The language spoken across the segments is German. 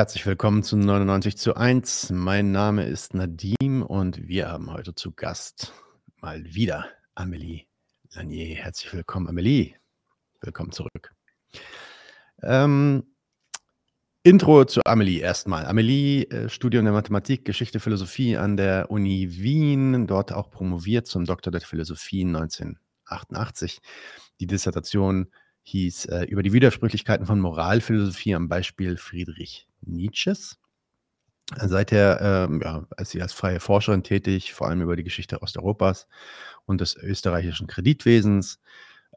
Herzlich willkommen zu 99 zu 1. Mein Name ist Nadim und wir haben heute zu Gast mal wieder Amelie Lanier. Herzlich willkommen, Amelie. Willkommen zurück. Ähm, Intro zu Amelie erstmal. Amelie, äh, Studium der Mathematik, Geschichte, Philosophie an der Uni Wien, dort auch promoviert zum Doktor der Philosophie 1988. Die Dissertation hieß äh, über die Widersprüchlichkeiten von Moralphilosophie am Beispiel Friedrich Nietzsches. Seither ähm, ja, ist sie als freie Forscherin tätig, vor allem über die Geschichte Osteuropas und des österreichischen Kreditwesens,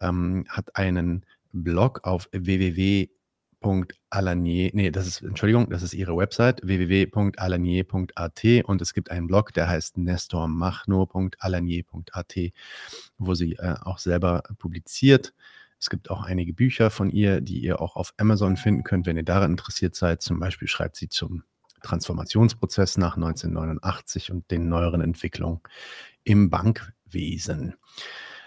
ähm, hat einen Blog auf www.alanier, nee, das ist, Entschuldigung, das ist ihre Website, www.alanier.at und es gibt einen Blog, der heißt nestormachno.alanier.at, wo sie äh, auch selber publiziert. Es gibt auch einige Bücher von ihr, die ihr auch auf Amazon finden könnt, wenn ihr daran interessiert seid. Zum Beispiel schreibt sie zum Transformationsprozess nach 1989 und den neueren Entwicklungen im Bankwesen.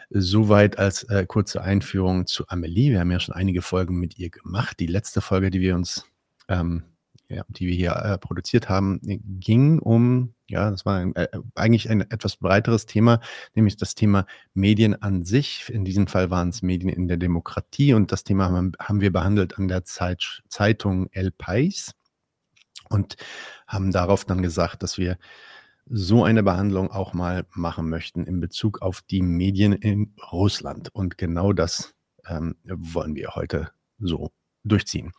Soweit als äh, kurze Einführung zu Amelie. Wir haben ja schon einige Folgen mit ihr gemacht. Die letzte Folge, die wir uns, ähm, ja, die wir hier äh, produziert haben, ging um ja, das war ein, äh, eigentlich ein etwas breiteres Thema, nämlich das Thema Medien an sich. In diesem Fall waren es Medien in der Demokratie und das Thema haben, haben wir behandelt an der Zeit, Zeitung El País und haben darauf dann gesagt, dass wir so eine Behandlung auch mal machen möchten in Bezug auf die Medien in Russland. Und genau das ähm, wollen wir heute so durchziehen.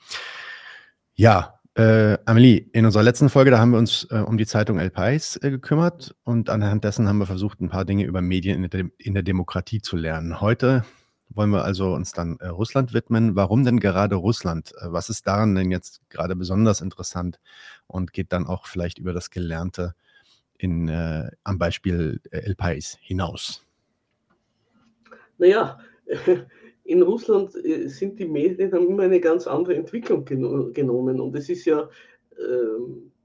Ja, äh, Amelie, in unserer letzten Folge, da haben wir uns äh, um die Zeitung El Pais äh, gekümmert und anhand dessen haben wir versucht, ein paar Dinge über Medien in der, in der Demokratie zu lernen. Heute wollen wir also uns dann äh, Russland widmen. Warum denn gerade Russland? Äh, was ist daran denn jetzt gerade besonders interessant und geht dann auch vielleicht über das Gelernte in, äh, am Beispiel El Pais hinaus? Naja, in Russland äh, sind die Medien haben immer eine ganz andere Entwicklung genommen und es ist ja äh,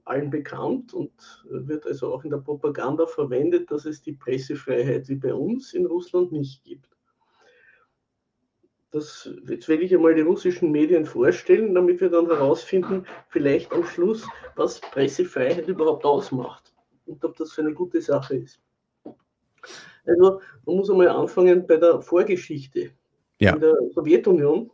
allen bekannt und wird also auch in der Propaganda verwendet, dass es die Pressefreiheit wie bei uns in Russland nicht gibt. Das, jetzt werde ich einmal die russischen Medien vorstellen, damit wir dann herausfinden, vielleicht am Schluss, was Pressefreiheit überhaupt ausmacht und ob das für eine gute Sache ist. Also man muss einmal anfangen bei der Vorgeschichte. Ja. In der Sowjetunion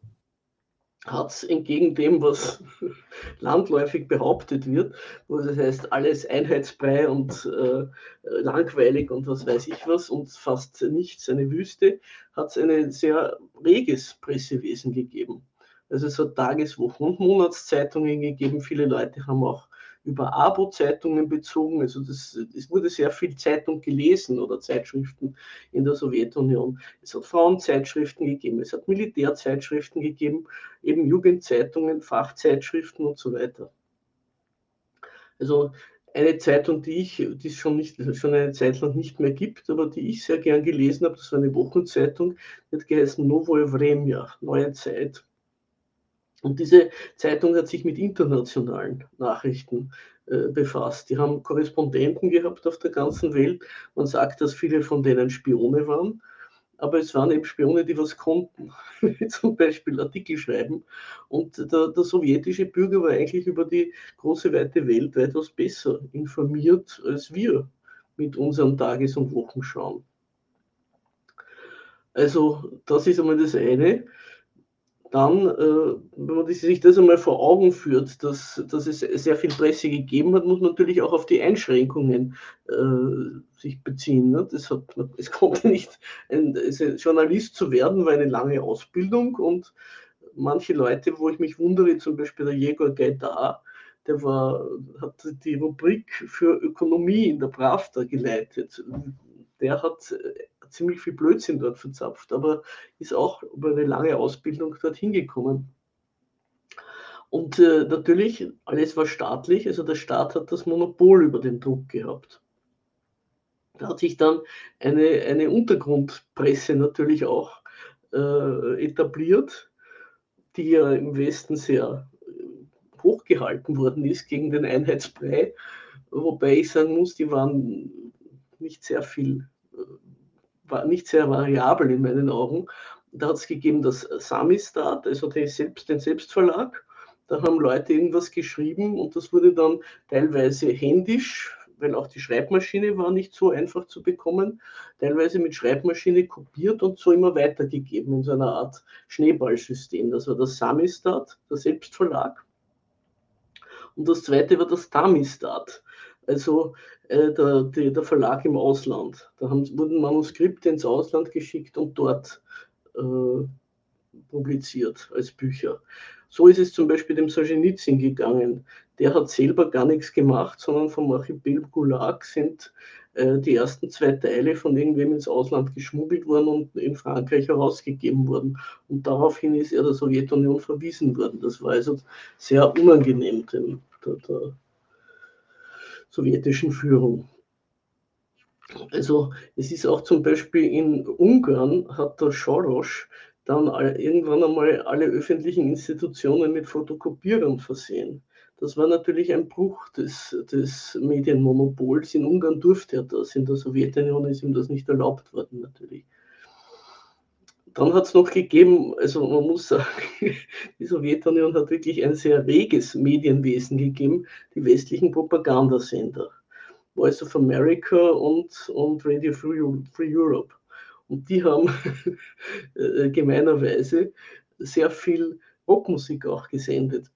hat es entgegen dem, was landläufig behauptet wird, wo das heißt, alles einheitsbrei und äh, langweilig und was weiß ich was und fast nichts, eine Wüste, hat es ein sehr reges Pressewesen gegeben. Also es hat Tages-, Wochen- und Monatszeitungen gegeben. Viele Leute haben auch über Abo-Zeitungen bezogen. Also das, es wurde sehr viel Zeitung gelesen oder Zeitschriften in der Sowjetunion. Es hat Frauenzeitschriften gegeben, es hat Militärzeitschriften gegeben, eben Jugendzeitungen, Fachzeitschriften und so weiter. Also eine Zeitung, die ich, die es schon, nicht, schon eine Zeit lang nicht mehr gibt, aber die ich sehr gern gelesen habe, das war eine Wochenzeitung, die hat geheißen Novoje Vremya, Neue Zeit. Und diese Zeitung hat sich mit internationalen Nachrichten äh, befasst. Die haben Korrespondenten gehabt auf der ganzen Welt. Man sagt, dass viele von denen Spione waren, aber es waren eben Spione, die was konnten, zum Beispiel Artikel schreiben. Und der, der, sowjetische Bürger war eigentlich über die große weite Welt weitaus besser informiert als wir mit unserem Tages- und Wochenschauen. Also das ist einmal das eine dann, äh, wenn man sich das einmal vor Augen führt, dass, dass es sehr viel Presse gegeben hat, muss man natürlich auch auf die Einschränkungen äh, sich beziehen. Ne? Das hat, es konnte nicht, ein, ein Journalist zu werden, war eine lange Ausbildung und manche Leute, wo ich mich wundere, zum Beispiel der Jegor Gaidar, der war, hat die Rubrik für Ökonomie in der Pravda geleitet. Der hat ziemlich viel Blödsinn dort verzapft, aber ist auch über eine lange Ausbildung dorthin gekommen. Und äh, natürlich, alles war staatlich, also der Staat hat das Monopol über den Druck gehabt. Da hat sich dann eine, eine Untergrundpresse natürlich auch äh, etabliert, die ja im Westen sehr äh, hochgehalten worden ist gegen den Einheitsbrei, wobei ich sagen muss, die waren nicht sehr viel äh, war nicht sehr variabel in meinen Augen. Da hat es gegeben das Samistat, also den, Selbst, den Selbstverlag. Da haben Leute irgendwas geschrieben und das wurde dann teilweise händisch, weil auch die Schreibmaschine war nicht so einfach zu bekommen, teilweise mit Schreibmaschine kopiert und so immer weitergegeben in so einer Art Schneeballsystem. Das war das Samistat, der Selbstverlag. Und das zweite war das Tamistat, also äh, der, der, der, Verlag im Ausland. Da haben, wurden Manuskripte ins Ausland geschickt und dort äh, publiziert als Bücher. So ist es zum Beispiel dem Solzhenitsyn gegangen. Der hat selber gar nichts gemacht, sondern vom Archipel Gulag sind äh, die ersten zwei Teile von irgendwem ins Ausland geschmuggelt worden und in Frankreich herausgegeben worden. Und daraufhin ist er der Sowjetunion verwiesen worden. Das war also sehr unangenehm dem, der, der sowjetischen Führung. Also es ist auch zum Beispiel in Ungarn hat der Soros dann irgendwann einmal alle öffentlichen Institutionen mit Fotokopierern versehen. Das war natürlich ein Bruch des, des Medienmonopols. In Ungarn durfte er das, in der Sowjetunion ist ihm das nicht erlaubt worden natürlich. Dann hat es noch gegeben, also man muss sagen, die Sowjetunion hat wirklich ein sehr reges Medienwesen gegeben, die westlichen Propagandasender. Voice of America und, und Radio Free, Europe. Und die haben äh, gemeinerweise sehr viel Rockmusik auch gesendet.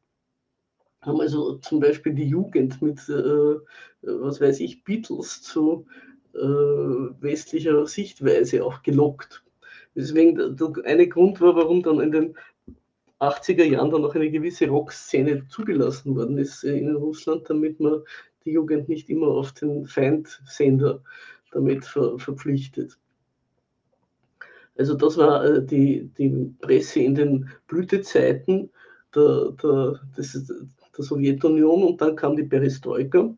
Haben also zum Beispiel die Jugend mit, äh, was weiß ich, Beatles zu äh, westlicher Sichtweise auch gelockt. Deswegen eine Grund war, warum dann in den 80er Jahren dann noch eine gewisse Rockszene zugelassen worden ist in Russland, damit man die Jugend nicht immer auf den Feindsender damit ver verpflichtet. Also das war äh, die, die Presse in den Blütezeiten der, der, der Sowjetunion und dann kam die Perestroika.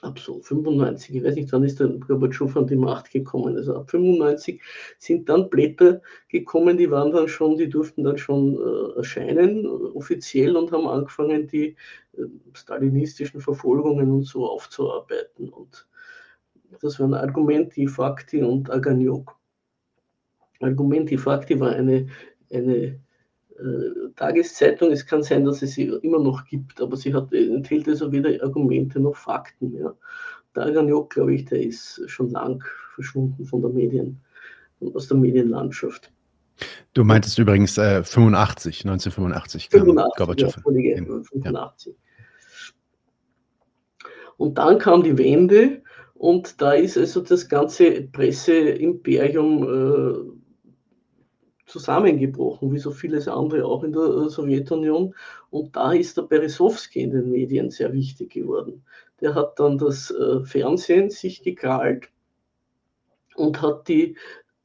Ab so 95, ich weiß nicht, wann ist der Gorbatschow an die Macht gekommen. Also ab 95 sind dann Blätter gekommen, die waren dann schon, die durften dann schon äh, erscheinen, offiziell, und haben angefangen, die äh, stalinistischen Verfolgungen und so aufzuarbeiten. Und das waren Argumenti, Fakti und Aganiok. Argumenti Fakti war eine, eine Tageszeitung. Es kann sein, dass es sie immer noch gibt, aber sie hat, enthält also weder Argumente noch Fakten. Ja. Der Aganiok, glaube ich, der ist schon lang verschwunden von der Medien, aus der Medienlandschaft. Du meintest übrigens äh, 85, 1985 kam 85, Gorbatschow. Ja, 85. Und dann kam die Wende und da ist also das ganze Presseimperium äh, zusammengebrochen, wie so vieles andere auch in der äh, Sowjetunion. Und da ist der Beresowski in den Medien sehr wichtig geworden. Der hat dann das äh, Fernsehen sich gekrallt und hat die,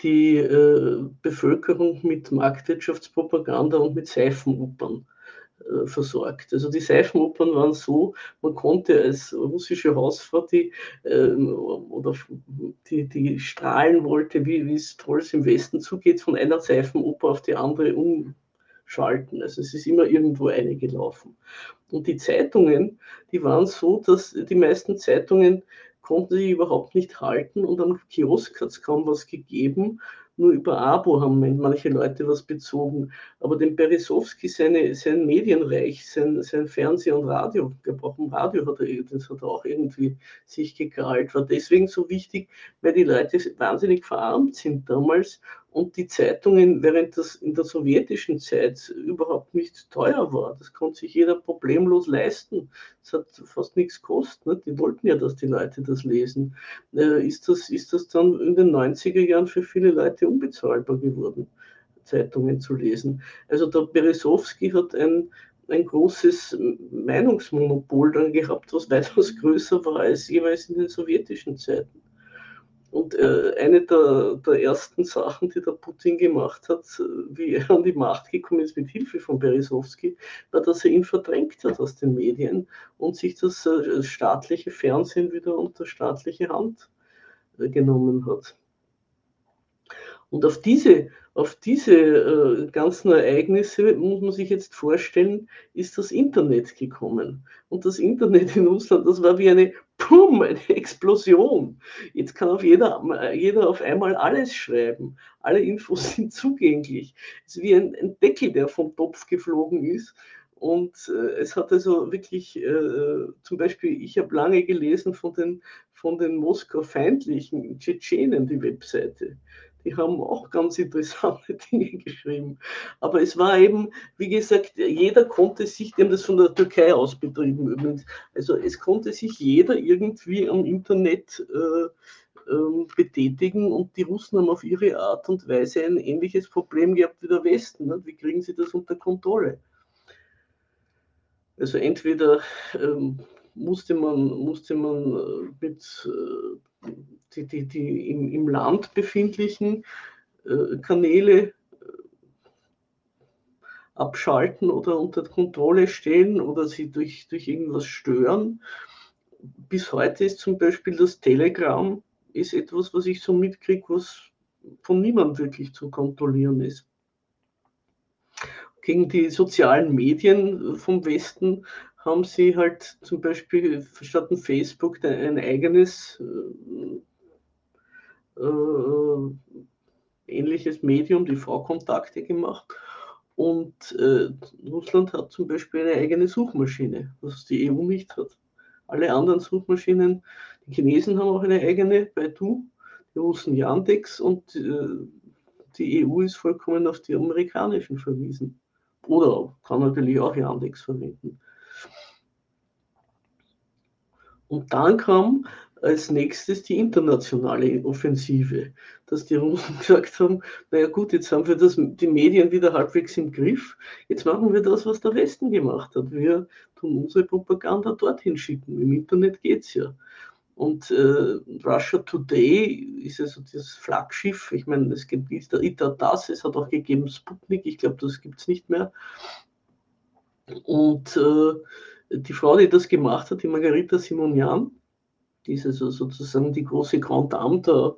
die äh, Bevölkerung mit Marktwirtschaftspropaganda und mit Seifenopern versorgt. Also die Seifenopern waren so, man konnte als russische Hausfrau, die, äh, oder die, die strahlen wollte, wie, es toll im Westen zugeht, von einer Seifenoper auf die andere umschalten. Also es ist immer irgendwo eine gelaufen. Und die Zeitungen, die waren so, dass die meisten Zeitungen konnten sich überhaupt nicht halten und am Kiosk hat es kaum was gegeben nur über Abo haben manche Leute was bezogen. Aber dem Beresowski, seine, sein Medienreich, sein, sein Fernseh- und Radio, auch im Radio hat er, das hat er auch irgendwie sich gekrallt, war deswegen so wichtig, weil die Leute wahnsinnig verarmt sind damals und die Zeitungen, während das in der sowjetischen Zeit überhaupt nicht teuer war, das konnte sich jeder problemlos leisten. Es hat fast nichts gekostet. Ne? Die wollten ja, dass die Leute das lesen. Äh, ist, das, ist das dann in den 90er Jahren für viele Leute unbezahlbar geworden, Zeitungen zu lesen? Also der Beresowski hat ein, ein großes Meinungsmonopol dann gehabt, was weitaus größer war als jeweils in den sowjetischen Zeiten. Und äh, eine der, der, ersten Sachen, die der Putin gemacht hat, wie er an die Macht gekommen ist mit Hilfe von Beresowski, war, dass er ihn verdrängt hat aus den Medien und sich das äh, staatliche Fernsehen wieder unter staatliche Hand äh, genommen hat. Und auf diese, auf diese äh, ganzen Ereignisse muss man sich jetzt vorstellen, ist das Internet gekommen. Und das Internet in Russland, das war wie eine Pum, eine Explosion. Jetzt kann auf jeder, jeder auf einmal alles schreiben. Alle Infos sind zugänglich. Es ist wie ein, ein Deckel, der vom Topf geflogen ist Und äh, es hat also wirklich, äh, zum Beispiel, ich habe lange gelesen von den, von den Moskau-feindlichen Tschetschenen, die Webseite. Die haben auch ganz interessante Dinge geschrieben. Aber es war eben, wie gesagt, jeder konnte sich, die haben das von der Türkei aus betrieben übrigens, also es konnte sich jeder irgendwie am Internet äh, äh, betätigen und die Russen haben auf ihre Art und Weise ein ähnliches Problem gehabt wie der Westen. Wie kriegen sie das unter Kontrolle? Also entweder ähm, musste man, musste man äh, mit äh, die, die, die im, im Land befindlichen äh, Kanäle äh, abschalten oder unter Kontrolle stellen oder sie durch, durch irgendwas stören. Bis heute ist zum Beispiel das Telegram ist etwas, was ich so mitkriege, was von niemandem wirklich zu kontrollieren ist. Gegen die sozialen Medien vom Westen haben sie halt zum Beispiel statt Facebook ein eigenes äh, äh, ähnliches Medium, die V-Kontakte gemacht. Und äh, Russland hat zum Beispiel eine eigene Suchmaschine, was die EU nicht hat. Alle anderen Suchmaschinen, die Chinesen haben auch eine eigene, Baidu, die Russen Yandex und äh, die EU ist vollkommen auf die amerikanischen verwiesen. Oder kann natürlich auch Yandex verwenden. Und dann kam als nächstes die internationale Offensive, dass die Russen gesagt haben, naja gut, jetzt haben wir das, die Medien wieder halbwegs im Griff, jetzt machen wir das, was der Westen gemacht hat. Wir tun unsere Propaganda dorthin schicken. Im Internet geht es ja. Und äh, Russia Today ist also das Flaggschiff. Ich meine, es gibt ITA das, es hat auch gegeben Sputnik, ich glaube, das gibt es nicht mehr. Und äh, die Frau, die das gemacht hat, die Margarita Simonian, die ist also sozusagen die große Grand Dame der,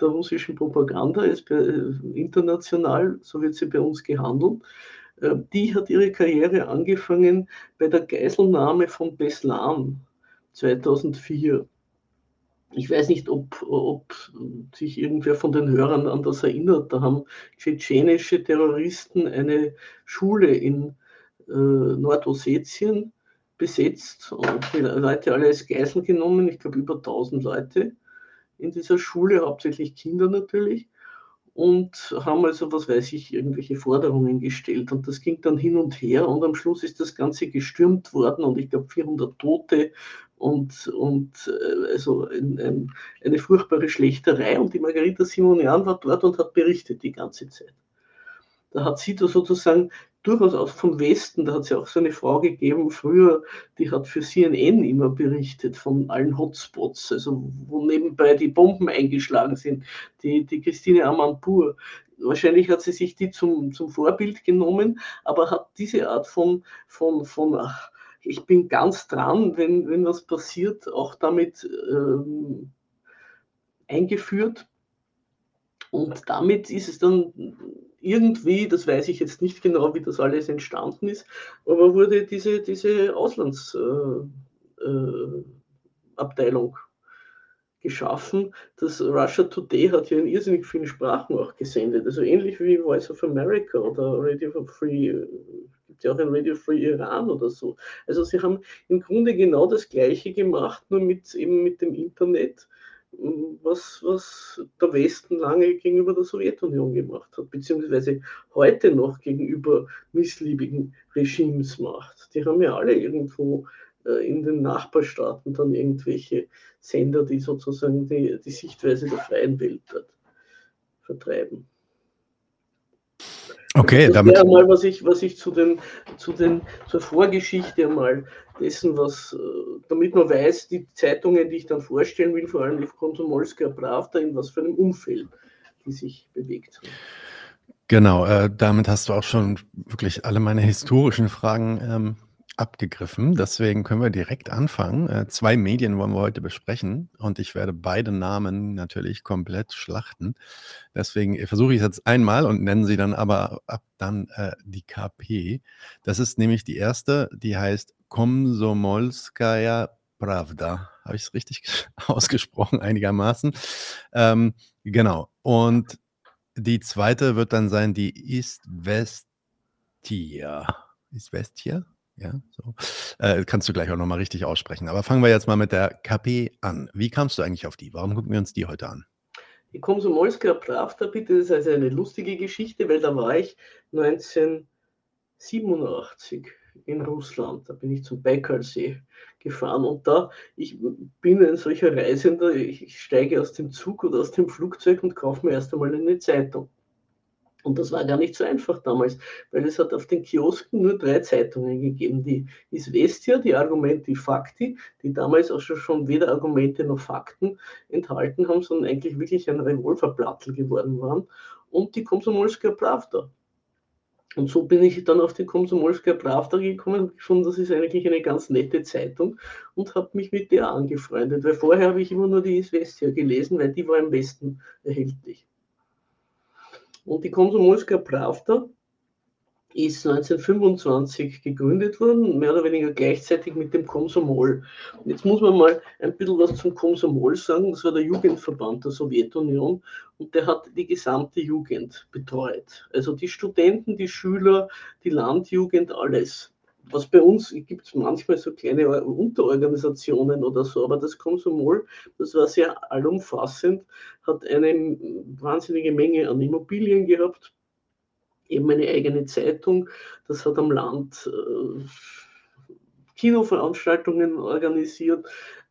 der russischen Propaganda, ist äh, international, so wird sie bei uns gehandelt. Äh, die hat ihre Karriere angefangen bei der Geiselnahme von Beslan 2004. Ich weiß nicht, ob, ob sich irgendwer von den Hörern an das erinnert. Da haben tschetschenische Terroristen eine Schule in äh, Nordossetien besetzt und die Leute alle als Geisel genommen, ich glaube über 1000 Leute in dieser Schule, hauptsächlich Kinder natürlich, und haben also, was weiß ich, irgendwelche Forderungen gestellt. Und das ging dann hin und her und am Schluss ist das Ganze gestürmt worden und ich glaube 400 Tote und, und äh, also ein, ein, eine furchtbare Schlechterei. Und die Margarita Simonian war dort und hat berichtet die ganze Zeit. Da hat sie da sozusagen durchaus auch vom Westen, da hat es ja auch so eine Frau gegeben, früher, die hat für CNN immer berichtet von allen Hotspots, also wo nebenbei die Bomben eingeschlagen sind, die, die Christine Amanpour. Wahrscheinlich hat sie sich die zum, zum Vorbild genommen, aber hat diese Art von, von, von ach, ich bin ganz dran, wenn, wenn was passiert, auch damit ähm, eingeführt. Und damit ist es dann irgendwie, das weiß ich jetzt nicht genau, wie das alles entstanden ist, aber wurde diese, diese Auslandsabteilung äh, äh, geschaffen. Das Russia Today hat ja in irrsinnig vielen Sprachen auch gesendet, also ähnlich wie Voice of America oder Radio Free, gibt ja auch ein Radio Free Iran oder so. Also sie haben im Grunde genau das Gleiche gemacht, nur mit eben mit dem Internet was, was der Westen lange gegenüber der Sowjetunion gemacht hat, beziehungsweise heute noch gegenüber missliebigen Regimes macht. Die haben ja alle irgendwo äh, in den Nachbarstaaten dann irgendwelche Sender, die sozusagen die, die Sichtweise der freien Welt dort vertreiben. Okay, das damit. mal, was ich, was ich zu den, zu den, zur Vorgeschichte mal dessen, was, äh, damit man weiß, die Zeitungen, die ich dann vorstellen will, vor allem die Konsumolska Pravda, in was für einem Umfeld die sich bewegt haben. Genau, äh, damit hast du auch schon wirklich alle meine historischen Fragen ähm, abgegriffen. Deswegen können wir direkt anfangen. Äh, zwei Medien wollen wir heute besprechen und ich werde beide Namen natürlich komplett schlachten. Deswegen versuche ich es jetzt einmal und nenne sie dann aber ab dann äh, die KP. Das ist nämlich die erste, die heißt Komsomolskaya Pravda. Habe ich es richtig ausgesprochen einigermaßen? Ähm, genau. Und die zweite wird dann sein die Ist Vestia. Ja, so. Äh, kannst du gleich auch nochmal richtig aussprechen. Aber fangen wir jetzt mal mit der KP an. Wie kamst du eigentlich auf die? Warum gucken wir uns die heute an? Die Komsomolska Pravda, bitte, das ist also eine lustige Geschichte, weil da war ich 1987 in Russland. Da bin ich zum Baikalsee gefahren und da, ich bin ein solcher Reisender, ich steige aus dem Zug oder aus dem Flugzeug und kaufe mir erst einmal eine Zeitung. Und das war gar nicht so einfach damals, weil es hat auf den Kiosken nur drei Zeitungen gegeben. Die Isvestia, die Argumenti Fakti, die damals auch schon weder Argumente noch Fakten enthalten haben, sondern eigentlich wirklich ein Revolverplattel geworden waren. Und die Komsomolska Pravda. Und so bin ich dann auf die Komsomolska Pravda gekommen und gefunden, das ist eigentlich eine ganz nette Zeitung und habe mich mit der angefreundet. Weil vorher habe ich immer nur die Isvestia gelesen, weil die war im Westen erhältlich. Und die Komsomolska Pravda ist 1925 gegründet worden, mehr oder weniger gleichzeitig mit dem Komsomol. Und jetzt muss man mal ein bisschen was zum Komsomol sagen. Das war der Jugendverband der Sowjetunion und der hat die gesamte Jugend betreut. Also die Studenten, die Schüler, die Landjugend, alles was bei uns gibt es manchmal so kleine Unterorganisationen oder so, aber das Konsumol, das war sehr allumfassend, hat eine wahnsinnige Menge an Immobilien gehabt, eben eine eigene Zeitung, das hat am Land äh, Kinoveranstaltungen organisiert,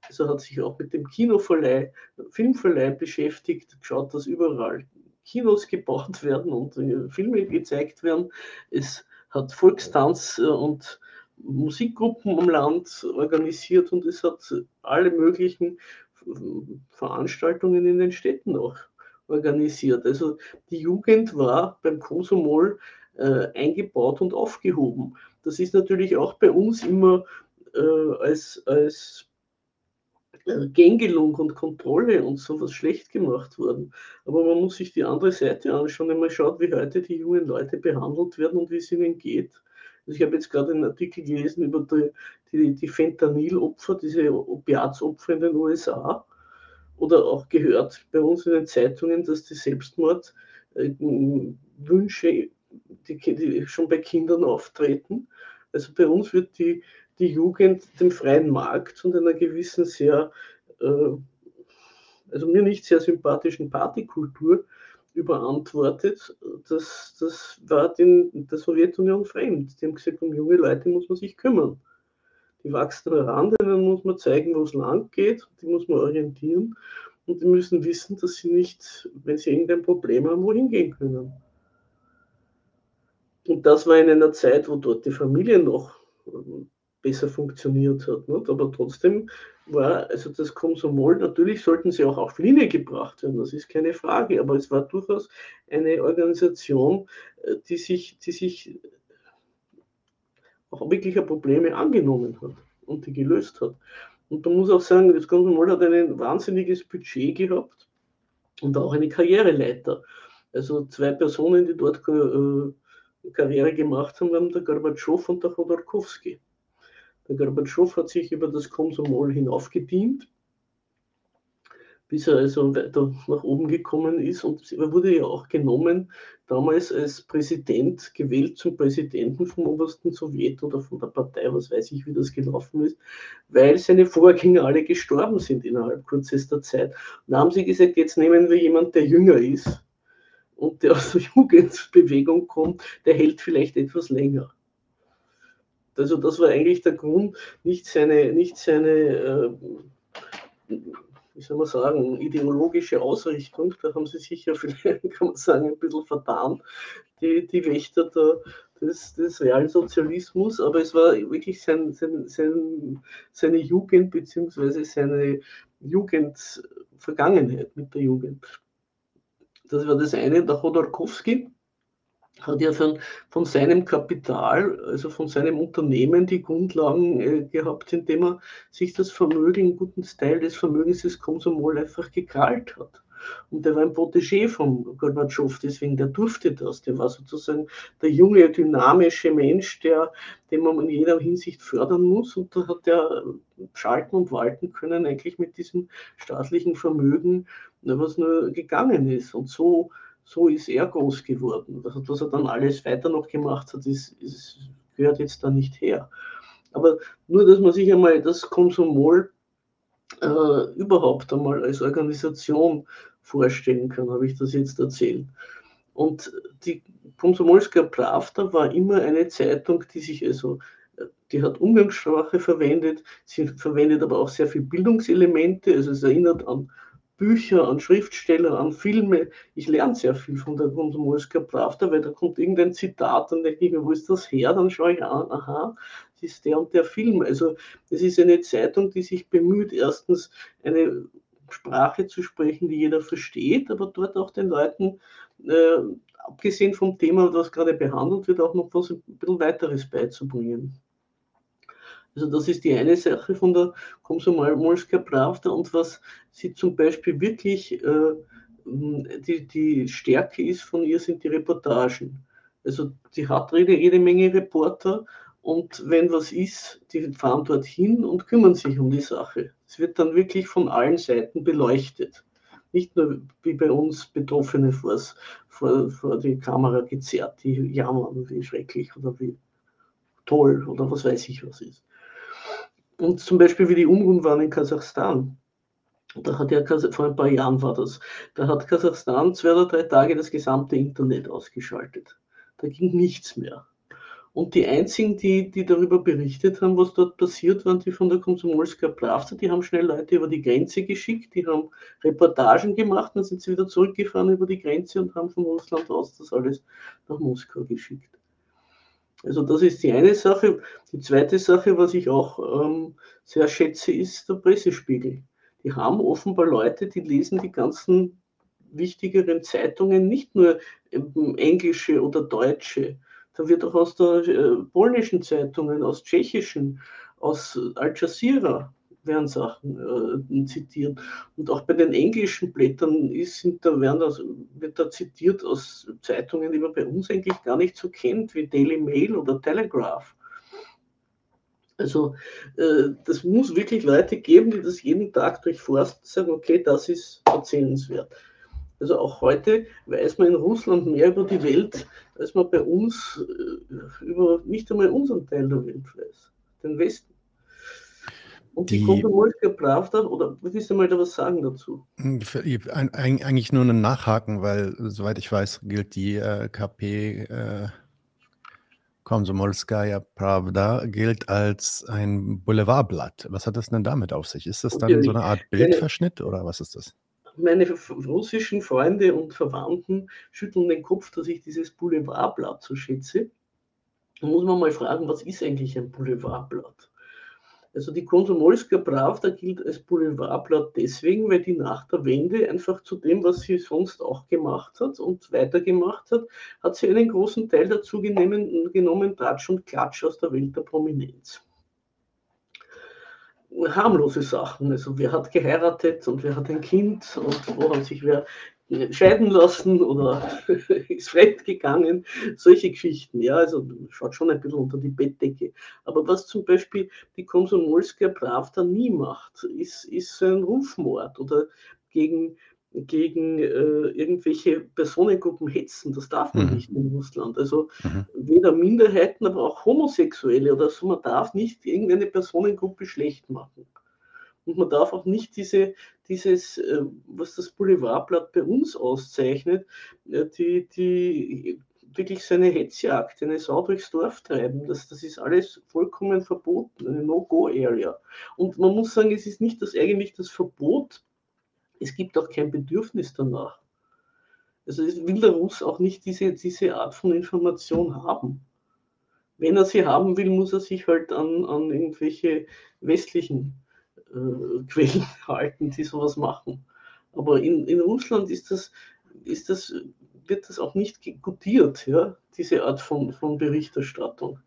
also hat sich auch mit dem Kinoverleih, Filmverleih beschäftigt, geschaut, dass überall Kinos gebaut werden und äh, Filme gezeigt werden. Es hat Volkstanz äh, und Musikgruppen am Land organisiert und es hat alle möglichen Veranstaltungen in den Städten auch organisiert. Also die Jugend war beim Konsumol äh, eingebaut und aufgehoben. Das ist natürlich auch bei uns immer äh, als, als äh, Gängelung und Kontrolle und sowas schlecht gemacht worden. Aber man muss sich die andere Seite anschauen, wenn man schaut, wie heute die jungen Leute behandelt werden und wie es ihnen geht. Also ich habe jetzt gerade einen Artikel gelesen über die, die, die Fentanyl-Opfer, diese Opiatsopfer in den USA. Oder auch gehört bei uns in den Zeitungen, dass die Selbstmordwünsche, die, die schon bei Kindern auftreten. Also bei uns wird die, die Jugend dem freien Markt und einer gewissen sehr, äh, also mir nicht sehr sympathischen Partykultur überantwortet. Das, das war den, der Sowjetunion fremd. Die haben gesagt, um junge Leute muss man sich kümmern. Die wachsen heran, denen muss man zeigen, wo es lang geht, die muss man orientieren und die müssen wissen, dass sie nicht, wenn sie irgendein Problem haben, wohin gehen können. Und das war in einer Zeit, wo dort die Familie noch besser funktioniert hat. Nicht? Aber trotzdem war also das Komsomol, natürlich sollten sie auch auf Linie gebracht werden, das ist keine Frage, aber es war durchaus eine Organisation, äh, die sich, die sich auch wirklicher Probleme angenommen hat und die gelöst hat. Und man muss auch sagen, das Komsomol hat ein wahnsinniges Budget gehabt und auch eine Karriereleiter. Also zwei Personen, die dort äh, Karriere gemacht haben, waren der Gorbatschow und der Chodorkowski. Der Gorbatschow hat sich über das Komsomol hinaufgedient, bis er also weiter nach oben gekommen ist. Und er wurde ja auch genommen, damals als Präsident, gewählt zum Präsidenten vom obersten Sowjet oder von der Partei, was weiß ich, wie das gelaufen ist, weil seine Vorgänger alle gestorben sind innerhalb kürzester Zeit. Und da haben sie gesagt, jetzt nehmen wir jemanden, der jünger ist und der aus der Jugendbewegung kommt, der hält vielleicht etwas länger. Also das war eigentlich der Grund, nicht seine, nicht seine äh, wie soll man sagen, ideologische Ausrichtung. Da haben sie sicher vielleicht, kann man sagen, ein bisschen vertan, die, die Wächter der, des, des Realsozialismus, aber es war wirklich sein, sein, sein, seine Jugend bzw. seine Jugendvergangenheit mit der Jugend. Das war das eine. Der Chodorkowski, hat ja von, von seinem Kapital, also von seinem Unternehmen, die Grundlagen äh, gehabt, indem er sich das Vermögen, einen guten Teil des Vermögens des Komsomol einfach gekrallt hat. Und der war ein Protégé von Gorbatschow, deswegen der durfte das. Der war sozusagen der junge, dynamische Mensch, der, den man in jeder Hinsicht fördern muss. Und da hat er schalten und walten können, eigentlich mit diesem staatlichen Vermögen, was nur gegangen ist. Und so so ist er groß geworden. Also, was er dann alles weiter noch gemacht hat, ist, ist, gehört jetzt da nicht her. Aber nur, dass man sich einmal das Konsumol äh, überhaupt einmal als Organisation vorstellen kann, habe ich das jetzt erzählt. Und die Komsomolska Pravda war immer eine Zeitung, die sich also, die hat Umgangssprache verwendet, sie verwendet aber auch sehr viel Bildungselemente, also es erinnert an Bücher, an Schriftsteller, an Filme. Ich lerne sehr viel von der Komsomolska Pravda, weil da kommt irgendein Zitat und denke ich mir, wo ist das her? Dann schaue ich an, aha, das ist der und der Film. Also es ist eine Zeitung, die sich bemüht, erstens eine Sprache zu sprechen, die jeder versteht, aber dort auch den Leuten, äh, abgesehen vom Thema, das gerade behandelt wird, auch noch was ein bisschen weiteres beizubringen. Also das ist die eine Sache von der Komsomolska Pravda und was sie zum Beispiel wirklich äh, die, die Stärke ist von ihr, sind die Reportagen. Also sie hat jede, jede Menge Reporter und wenn was ist, die fahren dorthin und kümmern sich um die Sache. Es wird dann wirklich von allen Seiten beleuchtet. Nicht nur wie bei uns Betroffene vor, vor, vor die Kamera gezerrt, die jammern, wie schrecklich oder wie toll oder was weiß ich was ist. Und zum Beispiel wie die Unruhen waren in Kasachstan. Da hat ja vor ein paar Jahren war das. Da hat Kasachstan zwei oder drei Tage das gesamte Internet ausgeschaltet. Da ging nichts mehr. Und die einzigen, die, die darüber berichtet haben, was dort passiert, waren die von der Komsomolska Pravda. Die haben schnell Leute über die Grenze geschickt, die haben Reportagen gemacht, dann sind sie wieder zurückgefahren über die Grenze und haben von Russland aus das alles nach Moskau geschickt. Also das ist die eine Sache. Die zweite Sache, was ich auch ähm, sehr schätze, ist der Pressespiegel. Die haben offenbar Leute, die lesen die ganzen wichtigeren Zeitungen, nicht nur englische oder deutsche, da wird auch aus der äh, polnischen Zeitungen, aus tschechischen, aus Al Jazeera werden Sachen äh, zitiert. Und auch bei den englischen Blättern ist, da, das, wird da zitiert aus Zeitungen, die man bei uns eigentlich gar nicht so kennt, wie Daily Mail oder Telegraph. Also äh, das muss wirklich Leute geben, die das jeden Tag durchforsten, sagen, okay, das ist erzählenswert. Also auch heute weiß man in Russland mehr über die Welt, als man bei uns äh, über nicht einmal unseren Teil der Welt weiß, den Westen. Und die, die Komsomolska Pravda, oder willst du mal da was sagen dazu? Hm, eigentlich nur ein Nachhaken, weil soweit ich weiß, gilt die äh, KP äh, Komsomolskaya Pravda gilt als ein Boulevardblatt. Was hat das denn damit auf sich? Ist das dann okay. so eine Art Bildverschnitt oder was ist das? meine russischen Freunde und Verwandten schütteln den Kopf, dass ich dieses Boulevardblatt so schätze. Da muss man mal fragen, was ist eigentlich ein Boulevardblatt? Also die Konsumolska Pravda gilt als Boulevardblatt deswegen, weil die nach der Wende einfach zu dem, was sie sonst auch gemacht hat und weitergemacht hat, hat sie einen großen Teil dazu genommen, genommen Tratsch und Klatsch aus der Welt der Prominenz harmlose Sachen. Also wer hat geheiratet und wer hat ein Kind und wo hat sich wer scheiden lassen oder ist fremd gegangen, solche Geschichten. Ja, also schaut schon ein bisschen unter die Bettdecke. Aber was zum Beispiel die Komsomolska Pravda nie macht, ist, ist ein Rufmord oder gegen gegen äh, irgendwelche Personengruppen hetzen. Das darf man mhm. nicht in Russland. Also mhm. weder Minderheiten, aber auch Homosexuelle oder so. Man darf nicht irgendeine Personengruppe schlecht machen. Und man darf auch nicht diese, dieses, äh, was das Boulevardblatt bei uns auszeichnet, äh, die, die wirklich so eine Hetzjagd, eine Sau durchs Dorf treiben. Das, das ist alles vollkommen verboten, eine No-Go-Area. Und man muss sagen, es ist nicht das eigentlich das Verbot es gibt auch kein Bedürfnis danach. Also will der Russ auch nicht diese, diese Art von Information haben. Wenn er sie haben will, muss er sich halt an, an irgendwelche westlichen äh, Quellen halten, die sowas machen. Aber in, in Russland ist das, ist das, wird das auch nicht gutiert, ja, diese Art von, von Berichterstattung.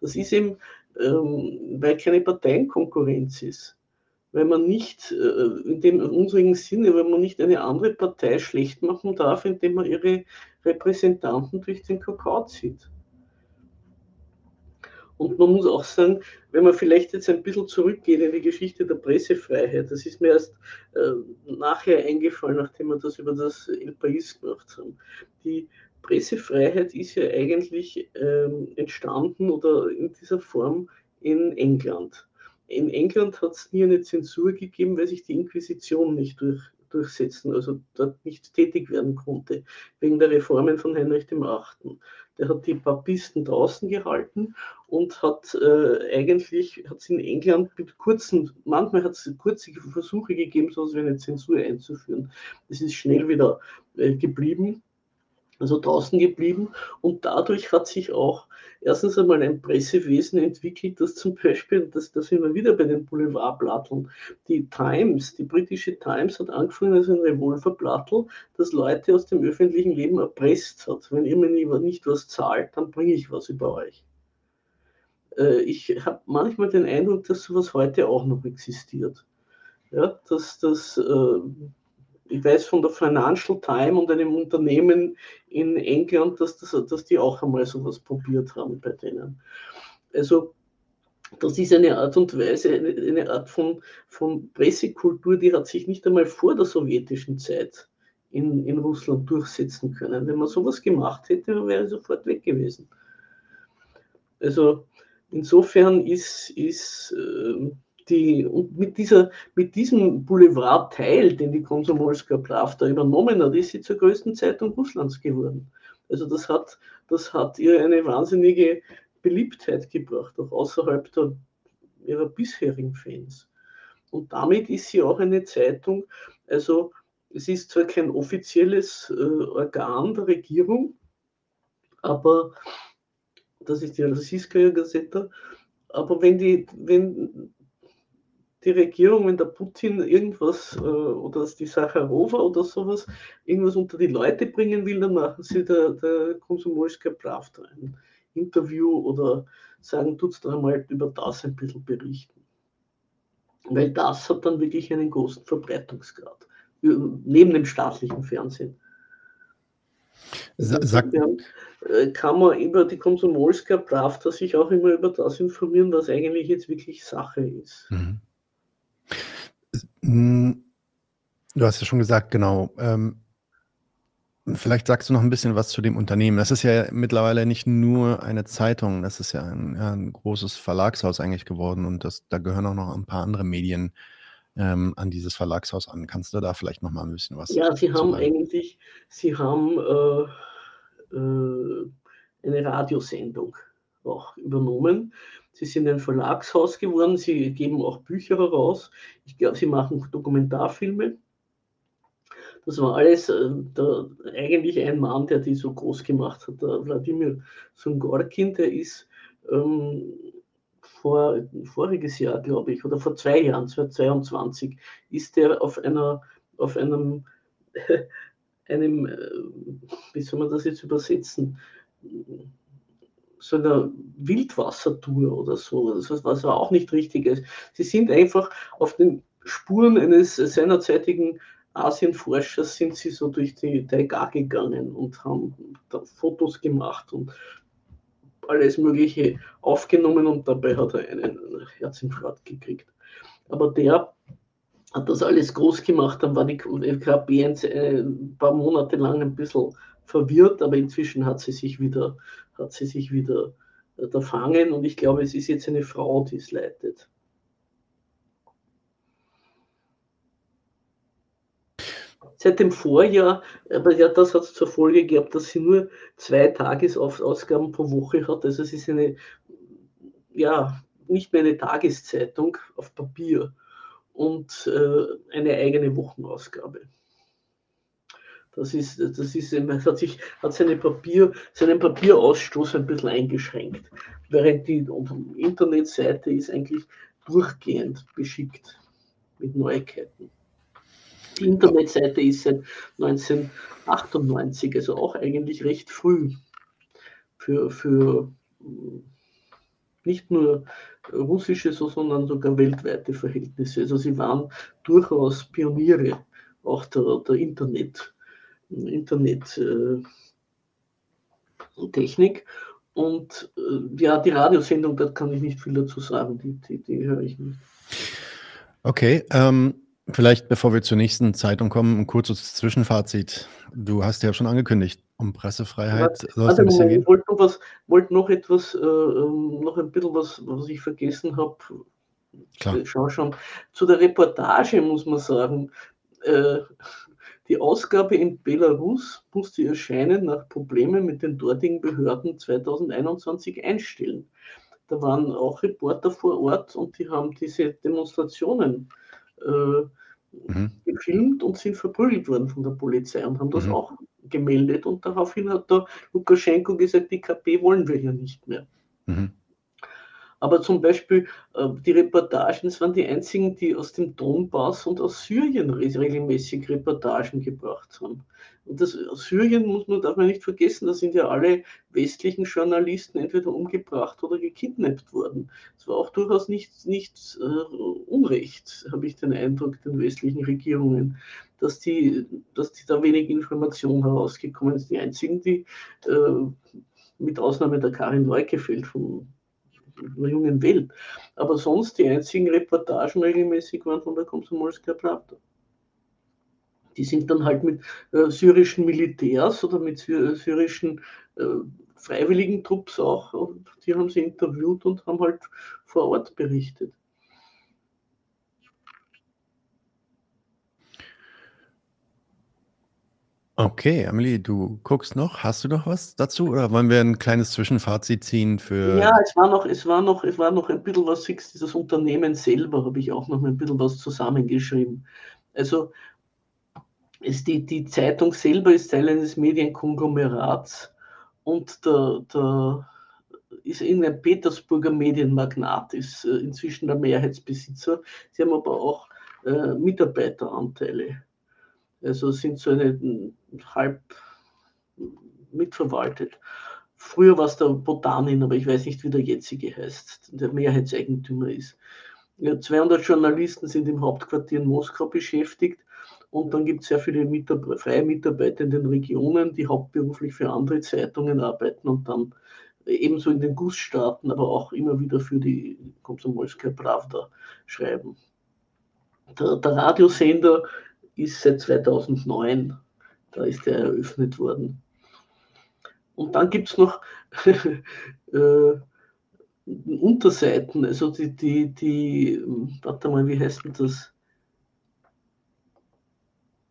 Das ist eben, ähm, weil keine Parteienkonkurrenz ist weil man nicht, äh, in dem unserem Sinne, weil man nicht eine andere Partei schlecht machen darf, indem man ihre Repräsentanten durch den Kakao zieht. Und man muss auch sagen, wenn man vielleicht jetzt ein bisschen zurückgeht in die Geschichte der Pressefreiheit, das ist mir erst äh, nachher eingefallen, nachdem wir das über das El País gemacht haben. Die Pressefreiheit ist ja eigentlich ähm, entstanden oder in dieser Form in England. In England hat es nie eine Zensur gegeben, weil sich die Inquisition nicht durch, durchsetzen, also dort nicht tätig werden konnte, wegen der Reformen von Heinrich VIII. Der hat die Papisten draußen gehalten und hat äh, eigentlich, hat in England mit kurzen, manchmal hat es kurze Versuche gegeben, so wie eine Zensur einzuführen. Das ist schnell wieder äh, geblieben also draußen geblieben. Und dadurch hat sich auch erstens einmal ein Pressewesen entwickelt, das zum Beispiel, das, das sind wir wieder bei den Boulevardplatteln, die Times, die britische Times hat angefangen als ein Revolverplattel, das Leute aus dem öffentlichen Leben erpresst hat. Wenn ihr mir nicht was zahlt, dann bringe ich was über euch. Äh, ich habe manchmal den Eindruck, dass sowas heute auch noch existiert. Ja, dass das äh, ich weiß von der Financial Time und einem Unternehmen in England, dass, das, dass die auch einmal sowas probiert haben bei denen. Also das ist eine Art und Weise, eine, eine Art von, von Pressekultur, die hat sich nicht einmal vor der sowjetischen Zeit in, in Russland durchsetzen können. Wenn man sowas gemacht hätte, wäre sofort weg gewesen. Also insofern ist, ist äh, die, und mit, dieser, mit diesem Boulevardteil, den die Komsomolska Pravda übernommen hat, ist sie zur größten Zeitung Russlands geworden. Also das hat, das hat ihr eine wahnsinnige Beliebtheit gebracht, auch außerhalb der, ihrer bisherigen Fans. Und damit ist sie auch eine Zeitung, also es ist zwar kein offizielles äh, Organ der Regierung, aber das ist die Rossiyskaya Gazeta, aber wenn, die, wenn die Regierung, wenn der Putin irgendwas äh, oder die Sacharowa oder sowas irgendwas unter die Leute bringen will, dann machen sie der, der Konsumolska Pravda ein Interview oder sagen, tut es doch mal über das ein bisschen berichten. Weil das hat dann wirklich einen großen Verbreitungsgrad, neben dem staatlichen Fernsehen. Sag, äh, kann man über die Konsumolska Pravda sich auch immer über das informieren, was eigentlich jetzt wirklich Sache ist. Mhm. Hm, du hast ja schon gesagt, genau. Ähm, vielleicht sagst du noch ein bisschen was zu dem Unternehmen. Das ist ja mittlerweile nicht nur eine Zeitung, das ist ja ein, ja, ein großes Verlagshaus eigentlich geworden und das, da gehören auch noch ein paar andere Medien ähm, an dieses Verlagshaus an. Kannst du da vielleicht noch mal ein bisschen was Ja, sie haben eigentlich, sie haben äh, äh, eine Radiosendung auch übernommen. Sie sind ein Verlagshaus geworden, sie geben auch Bücher heraus. Ich glaube, sie machen Dokumentarfilme. Das war alles äh, der, eigentlich ein Mann, der die so groß gemacht hat, der Wladimir Sungorkin, der ist ähm, vor, voriges Jahr, glaube ich, oder vor zwei Jahren, 2022, ist der auf einer, auf einem, einem, äh, wie soll man das jetzt übersetzen, so einer Wildwassertour oder so, was auch nicht richtig ist. Sie sind einfach auf den Spuren eines seinerzeitigen Asienforschers sind sie so durch die Taiga gegangen und haben Fotos gemacht und alles Mögliche aufgenommen und dabei hat er einen Herzinfarkt gekriegt. Aber der hat das alles groß gemacht, dann war die KP ein paar Monate lang ein bisschen verwirrt, aber inzwischen hat sie sich wieder, hat sie sich wieder äh, erfangen und ich glaube, es ist jetzt eine Frau, die es leitet. Seit dem Vorjahr, aber ja, das hat es zur Folge gehabt, dass sie nur zwei Tagesausgaben pro Woche hat. Also es ist eine, ja, nicht mehr eine Tageszeitung auf Papier und äh, eine eigene Wochenausgabe. Das ist, das ist, hat sich, hat seine Papier, seinen Papierausstoß ein bisschen eingeschränkt. Während die Internetseite ist eigentlich durchgehend beschickt mit Neuigkeiten. Die Internetseite ist seit 1998, also auch eigentlich recht früh für, für nicht nur russische, sondern sogar weltweite Verhältnisse. Also sie waren durchaus Pioniere auch der, der Internet. Internettechnik. Äh, und äh, ja, die Radiosendung, da kann ich nicht viel dazu sagen, die, die, die höre ich nicht. Okay, ähm, Vielleicht, bevor wir zur nächsten Zeitung kommen, ein kurzes Zwischenfazit. Du hast ja schon angekündigt, um Pressefreiheit soll es ein bisschen gehen. Ich wollte noch, was, wollte noch etwas, äh, ähm, noch ein bisschen was, was ich vergessen habe. Klar. Ich schau schon. Zu der Reportage muss man sagen, äh, die Ausgabe in Belarus musste erscheinen nach Problemen mit den dortigen Behörden 2021 einstellen. Da waren auch Reporter vor Ort und die haben diese Demonstrationen äh, mhm. gefilmt und sind verprügelt worden von der Polizei und haben das mhm. auch gemeldet. Und daraufhin hat der Lukaschenko gesagt, die KP wollen wir hier nicht mehr. Mhm. Aber zum Beispiel äh, die Reportagen, das waren die einzigen, die aus dem Donbass und aus Syrien regelmäßig Reportagen gebracht haben. Und das aus Syrien muss man, darf man nicht vergessen, da sind ja alle westlichen Journalisten entweder umgebracht oder gekidnappt worden. Das war auch durchaus nicht, nicht äh, Unrecht, habe ich den Eindruck, den westlichen Regierungen, dass die, dass die da wenig Information herausgekommen ist. Die einzigen, die äh, mit Ausnahme der Karin Leukefeld vom jungen Welt. Aber sonst die einzigen Reportagen regelmäßig waren von der Komsomolska Pravda. Die sind dann halt mit äh, syrischen Militärs oder mit syrischen äh, freiwilligen Trupps auch, und die haben sie interviewt und haben halt vor Ort berichtet. Okay, Emily, du guckst noch. Hast du noch was dazu oder wollen wir ein kleines Zwischenfazit ziehen für. Ja, es war noch, es war noch, es war noch ein bisschen was, dieses Unternehmen selber habe ich auch noch ein bisschen was zusammengeschrieben. Also ist die, die Zeitung selber ist Teil eines Medienkonglomerats und der, der ist irgendein Petersburger Medienmagnat, ist äh, inzwischen der Mehrheitsbesitzer. Sie haben aber auch äh, Mitarbeiteranteile. Also sind so eine halb mitverwaltet. Früher war es der Botanin, aber ich weiß nicht, wie der jetzige heißt, der Mehrheitseigentümer ist. Ja, 200 Journalisten sind im Hauptquartier in Moskau beschäftigt und dann gibt es sehr viele Mitab freie Mitarbeiter in den Regionen, die hauptberuflich für andere Zeitungen arbeiten und dann ebenso in den Gussstaaten, aber auch immer wieder für die Komsomolskaya Pravda schreiben. Der, der Radiosender ist seit 2009. Da ist er eröffnet worden. Und dann gibt es noch äh, Unterseiten, also die, die, die, warte mal, wie heißt denn das?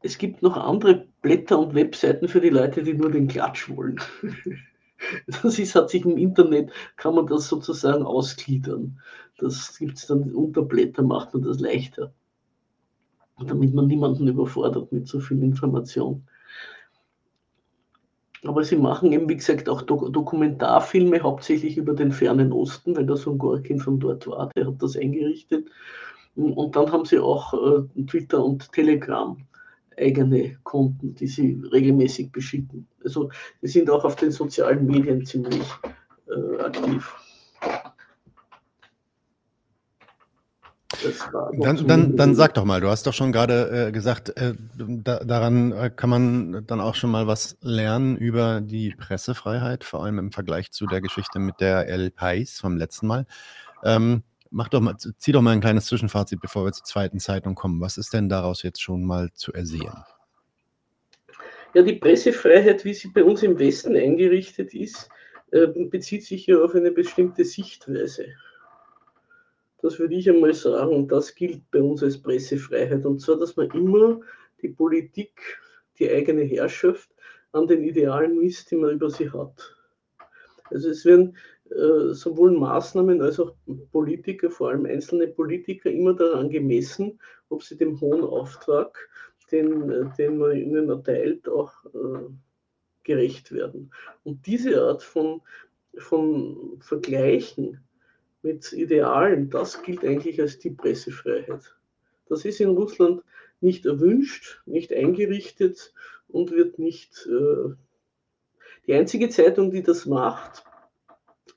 Es gibt noch andere Blätter und Webseiten für die Leute, die nur den Klatsch wollen. Das ist, hat sich im Internet, kann man das sozusagen ausgliedern. Das gibt es dann unter Blätter, macht man das leichter damit man niemanden überfordert mit so viel Information. Aber sie machen eben, wie gesagt, auch Dokumentarfilme, hauptsächlich über den fernen Osten, weil der Son Gorkin von dort war, der hat das eingerichtet. Und dann haben sie auch äh, Twitter und Telegram eigene Konten, die sie regelmäßig beschicken. Also sie sind auch auf den sozialen Medien ziemlich äh, aktiv. Dann, dann, dann sag doch mal, du hast doch schon gerade äh, gesagt, äh, da, daran äh, kann man dann auch schon mal was lernen über die Pressefreiheit, vor allem im Vergleich zu der Geschichte mit der El Pais vom letzten Mal. Ähm, mach doch mal, zieh doch mal ein kleines Zwischenfazit, bevor wir zur zweiten Zeitung kommen. Was ist denn daraus jetzt schon mal zu ersehen? Ja, die Pressefreiheit, wie sie bei uns im Westen eingerichtet ist, äh, bezieht sich ja auf eine bestimmte Sichtweise. Das würde ich einmal sagen, und das gilt bei uns als Pressefreiheit. Und zwar, dass man immer die Politik, die eigene Herrschaft an den Idealen misst, die man über sie hat. Also es werden äh, sowohl Maßnahmen als auch Politiker, vor allem einzelne Politiker, immer daran gemessen, ob sie dem hohen Auftrag, den, äh, den man ihnen erteilt, auch äh, gerecht werden. Und diese Art von, von Vergleichen mit Idealen, das gilt eigentlich als die Pressefreiheit. Das ist in Russland nicht erwünscht, nicht eingerichtet und wird nicht. Äh die einzige Zeitung, die das macht,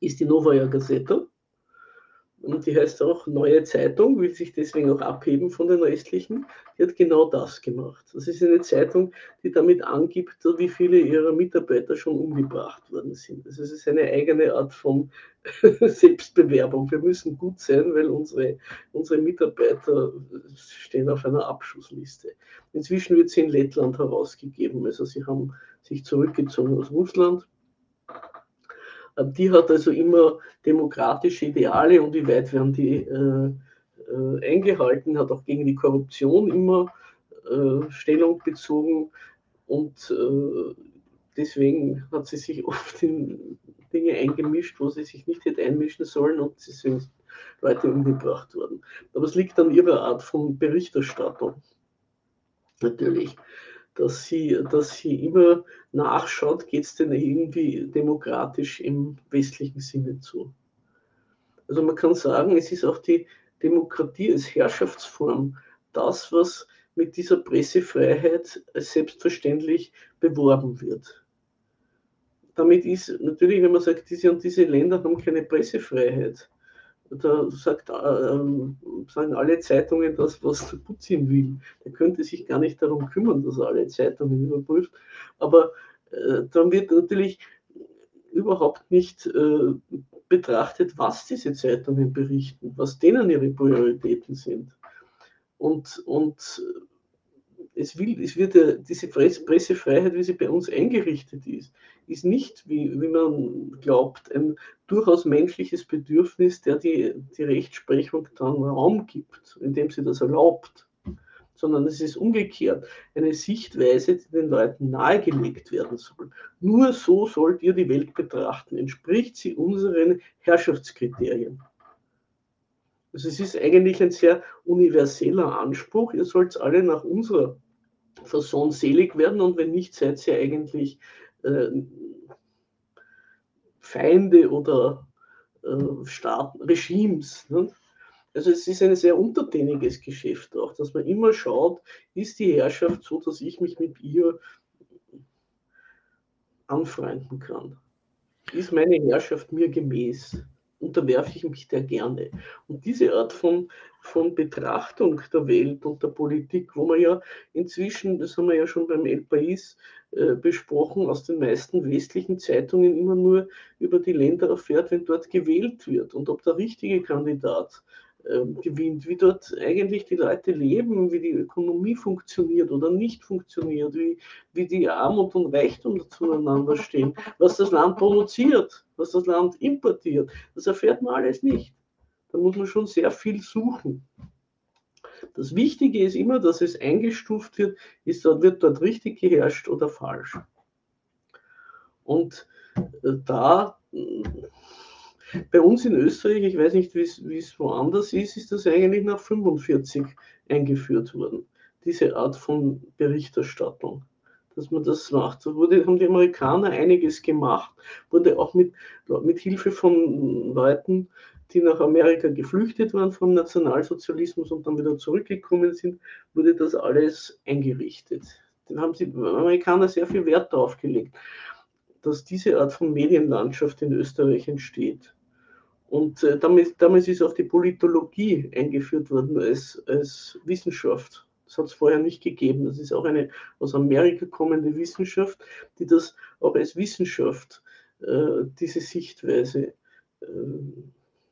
ist die Novaya Gazeta. Und die heißt auch Neue Zeitung, will sich deswegen auch abheben von den restlichen, die hat genau das gemacht. Das ist eine Zeitung, die damit angibt, wie viele ihrer Mitarbeiter schon umgebracht worden sind. Also es ist eine eigene Art von Selbstbewerbung. Wir müssen gut sein, weil unsere, unsere Mitarbeiter stehen auf einer Abschussliste. Inzwischen wird sie in Lettland herausgegeben. Also sie haben sich zurückgezogen aus Russland die hat also immer demokratische Ideale und wie weit werden die äh, äh, eingehalten, hat auch gegen die Korruption immer äh, Stellung bezogen und äh, deswegen hat sie sich oft in Dinge eingemischt, wo sie sich nicht hätte einmischen sollen und sie sind Leute umgebracht worden. Aber es liegt an ihrer Art von Berichterstattung. Natürlich dass sie, dass sie immer nachschaut, geht es denn irgendwie demokratisch im westlichen Sinne zu. Also man kann sagen, es ist auch die Demokratie als Herrschaftsform das, was mit dieser Pressefreiheit selbstverständlich beworben wird. Damit ist natürlich, wenn man sagt, diese und diese Länder haben keine Pressefreiheit, da sagt, äh, ähm, sagen alle Zeitungen das, was der Putin will. Der könnte sich gar nicht darum kümmern, dass er alle Zeitungen überprüft. Aber äh, dann wird natürlich überhaupt nicht äh, betrachtet, was diese Zeitungen berichten, was denen ihre Prioritäten sind. Und, und es, will, es wird ja diese Pressefreiheit, wie sie bei uns eingerichtet ist, ist nicht, wie, wie man glaubt, ein durchaus menschliches Bedürfnis, der die, die Rechtsprechung dann Raum gibt, indem sie das erlaubt, sondern es ist umgekehrt eine Sichtweise, die den Leuten nahegelegt werden soll. Nur so sollt ihr die Welt betrachten, entspricht sie unseren Herrschaftskriterien. Also es ist eigentlich ein sehr universeller Anspruch. Ihr sollt alle nach unserer Fasson selig werden und wenn nicht, seid ihr eigentlich äh, Feinde oder äh, Staaten, Regimes. Ne? Also es ist ein sehr untertäniges Geschäft auch, dass man immer schaut, ist die Herrschaft so, dass ich mich mit ihr anfreunden kann. Ist meine Herrschaft mir gemäß? Unterwerfe ich mich der gerne. Und diese Art von, von Betrachtung der Welt und der Politik, wo man ja inzwischen, das haben wir ja schon beim El País äh, besprochen, aus den meisten westlichen Zeitungen immer nur über die Länder erfährt, wenn dort gewählt wird und ob der richtige Kandidat gewinnt, wie dort eigentlich die Leute leben, wie die Ökonomie funktioniert oder nicht funktioniert, wie, wie die Armut und Reichtum zueinander stehen, was das Land produziert, was das Land importiert. Das erfährt man alles nicht. Da muss man schon sehr viel suchen. Das Wichtige ist immer, dass es eingestuft wird, ist, wird dort richtig geherrscht oder falsch. Und äh, da bei uns in Österreich, ich weiß nicht, wie es woanders ist, ist das eigentlich nach 45 eingeführt worden. Diese Art von Berichterstattung, dass man das macht. Da wurde, haben die Amerikaner einiges gemacht, wurde auch mit, mit Hilfe von Leuten, die nach Amerika geflüchtet waren vom Nationalsozialismus und dann wieder zurückgekommen sind, wurde das alles eingerichtet. Dann haben die Amerikaner sehr viel Wert darauf gelegt, dass diese Art von Medienlandschaft in Österreich entsteht. Und äh, damit, damals ist auch die Politologie eingeführt worden als, als Wissenschaft. Das hat es vorher nicht gegeben. Das ist auch eine aus Amerika kommende Wissenschaft, die das auch als Wissenschaft, äh, diese Sichtweise, äh,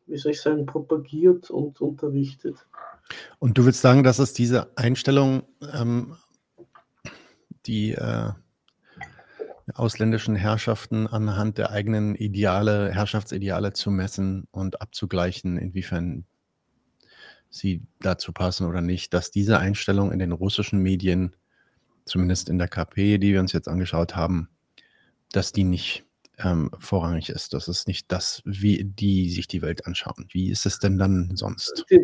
wie soll ich sagen, propagiert und unterrichtet. Und du willst sagen, dass es diese Einstellung, ähm, die äh, ausländischen Herrschaften anhand der eigenen Ideale, Herrschaftsideale zu messen und abzugleichen, inwiefern sie dazu passen oder nicht, dass diese Einstellung in den russischen Medien, zumindest in der KP, die wir uns jetzt angeschaut haben, dass die nicht ähm, vorrangig ist. Das ist nicht das, wie die sich die Welt anschauen. Wie ist es denn dann sonst? Die,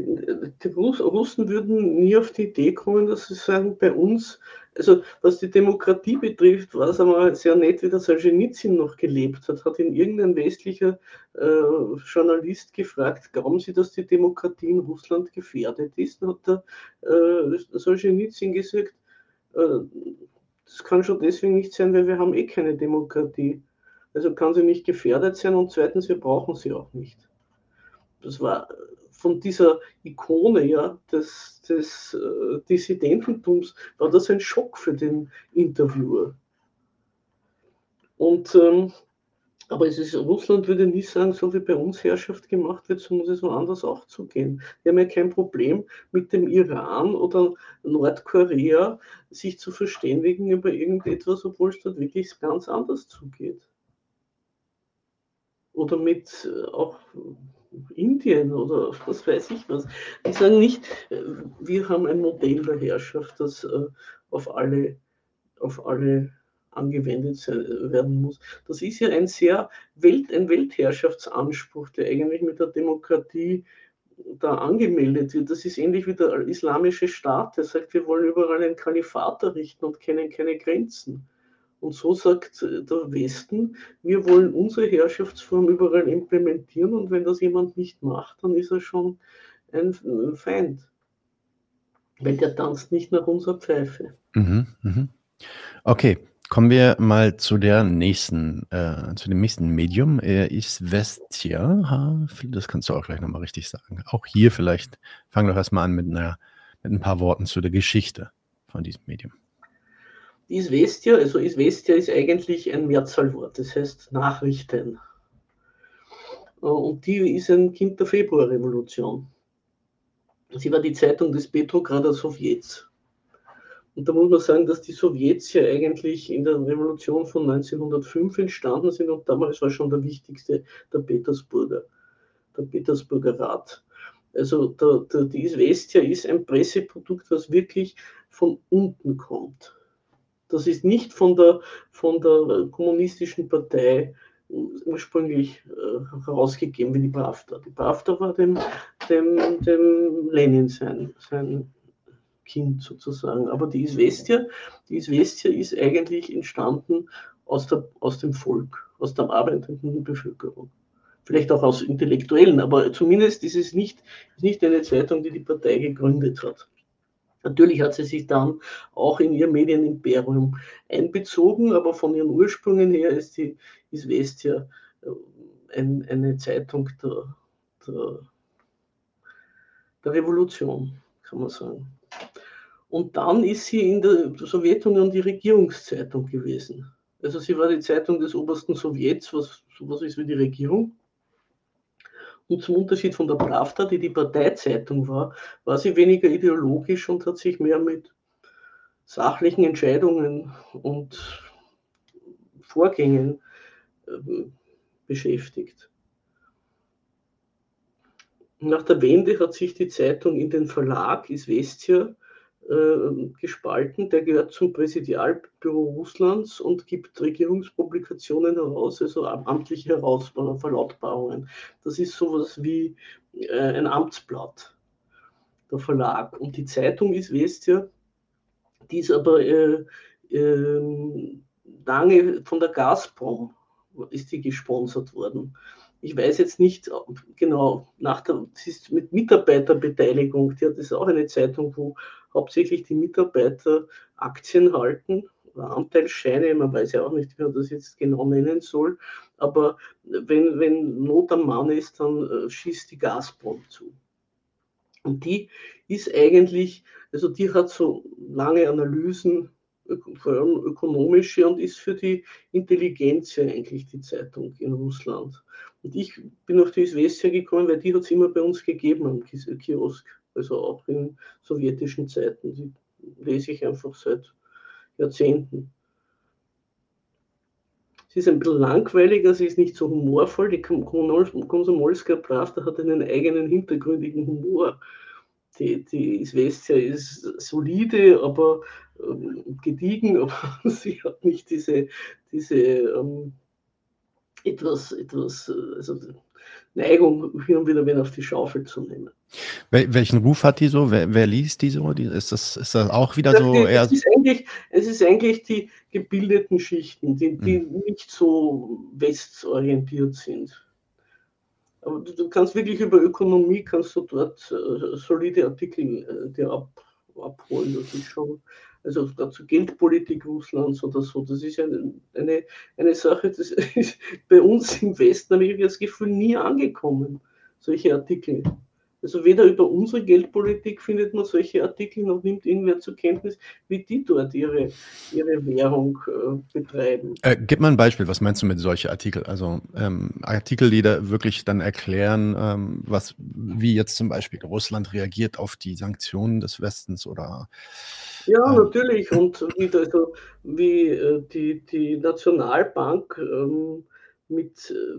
die Russen würden nie auf die Idee kommen, dass sie sagen, bei uns also was die Demokratie betrifft, war es einmal sehr nett, wie der Solzhenitsyn noch gelebt hat. Hat ihn irgendein westlicher äh, Journalist gefragt, glauben Sie, dass die Demokratie in Russland gefährdet ist? Dann hat der äh, Solzhenitsyn gesagt, äh, das kann schon deswegen nicht sein, weil wir haben eh keine Demokratie. Also kann sie nicht gefährdet sein und zweitens, wir brauchen sie auch nicht. das war von dieser Ikone ja, des, des äh, Dissidententums, war das ein Schock für den Interviewer. Und ähm, aber es ist, Russland würde nie sagen, so wie bei uns Herrschaft gemacht wird, so muss es woanders auch zugehen. Wir haben ja kein Problem mit dem Iran oder Nordkorea sich zu verständigen über irgendetwas, obwohl es dort wirklich ganz anders zugeht. Oder mit äh, auch Indien oder was weiß ich was. Die sagen nicht, äh, wir haben ein Modell der Herrschaft, das äh, auf alle, auf alle angewendet werden muss. Das ist ja ein sehr Welt, ein Weltherrschaftsanspruch, der eigentlich mit der Demokratie da angemeldet wird. Das ist ähnlich wie der islamische Staat, der sagt, wir wollen überall ein Kalifat errichten und kennen keine Grenzen. Und so sagt der Westen, wir wollen unsere Herrschaftsform überall implementieren und wenn das jemand nicht macht, dann ist er schon ein Feind. Weil der tanzt nicht nach unserer Pfeife. Mhm, mh. Okay, Kommen wir mal zu der nächsten, äh, zu dem nächsten Medium. Er ist Vestia. Das kannst du auch gleich nochmal richtig sagen. Auch hier vielleicht, fang doch erstmal an mit, einer, mit ein paar Worten zu der Geschichte von diesem Medium. Die Isvestia, also Isvestia ist eigentlich ein Mehrzahlwort, das heißt Nachrichten. Äh, und die ist ein Kind der Februarrevolution. Sie war die Zeitung des Petrograder Sowjets. Und da muss man sagen, dass die Sowjets ja eigentlich in der Revolution von 1905 entstanden sind und damals war schon der wichtigste der Petersburger, der Petersburger Rat. Also der, der, die Isvestia ist ein Presseprodukt, was wirklich von unten kommt. Das ist nicht von der, von der kommunistischen Partei ursprünglich äh, herausgegeben wie die Pravda. Die Pravda war dem, dem, dem Lenin sein, sein Kind sozusagen. Aber die Isvestia, die Isvestia ist eigentlich entstanden aus, der, aus dem Volk, aus der arbeitenden Bevölkerung. Vielleicht auch aus Intellektuellen, aber zumindest ist es nicht, ist nicht eine Zeitung, die die Partei gegründet hat. Natürlich hat sie sich dann auch in ihr Medienimperium einbezogen, aber von ihren Ursprüngen her ist die Isvestia äh, ein, eine Zeitung der, der, der Revolution, kann man sagen. Und dann ist sie in der Sowjetunion die Regierungszeitung gewesen. Also sie war die Zeitung des obersten Sowjets, was sowas ist wie die Regierung. Und zum Unterschied von der Pravda, die die Parteizeitung war, war sie weniger ideologisch und hat sich mehr mit sachlichen Entscheidungen und Vorgängen äh, beschäftigt. Nach der Wende hat sich die Zeitung in den Verlag Isvestia äh, gespalten. Der gehört zum Präsidialbüro Russlands und gibt Regierungspublikationen heraus, also amtliche Heraus Verlautbarungen. Das ist sowas wie äh, ein Amtsblatt, der Verlag. Und die Zeitung Isvestia, die ist aber äh, äh, lange von der Gazprom ist die gesponsert worden ich weiß jetzt nicht genau, nach der, das ist mit Mitarbeiterbeteiligung, die hat das auch eine Zeitung, wo hauptsächlich die Mitarbeiter Aktien halten oder Anteilsscheine, man weiß ja auch nicht, wie man das jetzt genau nennen soll, aber wenn, wenn Not am Mann ist, dann äh, schießt die Gazprom zu. Und die ist eigentlich, also die hat so lange Analysen vor allem ökonomische und ist für die Intelligenz eigentlich die Zeitung in Russland. Und ich bin auf die Isvestia gekommen, weil die hat es immer bei uns gegeben am Kiosk, also auch in sowjetischen Zeiten. Die lese ich einfach seit Jahrzehnten. Sie ist ein bisschen langweiliger, sie ist nicht so humorvoll. Die Komsomolska Pravda hat einen eigenen hintergründigen Humor. Die, die Isvestia ist solide, aber ähm, gediegen, aber sie hat nicht diese, diese ähm, etwas, etwas äh, also Neigung, hier und wieder wen auf die Schaufel zu nehmen. Wel welchen Ruf hat die so? Wer, wer liest die so? Die, ist, das, ist das auch wieder so? Die, es, ist eigentlich, es ist eigentlich die gebildeten Schichten, die, die hm. nicht so westorientiert sind. Aber du, du, kannst wirklich über Ökonomie, kannst du dort äh, solide Artikel äh, dir ab, abholen. Das ist schon also dazu Geldpolitik Russlands oder so. Das ist eine, eine, eine Sache, das ist bei uns im Westen habe ich das Gefühl nie angekommen. solche Artikel. Also weder über unsere Geldpolitik findet man solche Artikel, noch nimmt irgendwer zur Kenntnis, wie die dort ihre, ihre Währung äh, betreiben. Äh, gib mal ein Beispiel, was meinst du mit solchen Artikeln? Also ähm, Artikel, die da wirklich dann erklären, ähm, was, wie jetzt zum Beispiel Russland reagiert auf die Sanktionen des Westens oder ja, ähm, natürlich. Und wie, also, wie äh, die, die Nationalbank ähm, mit äh,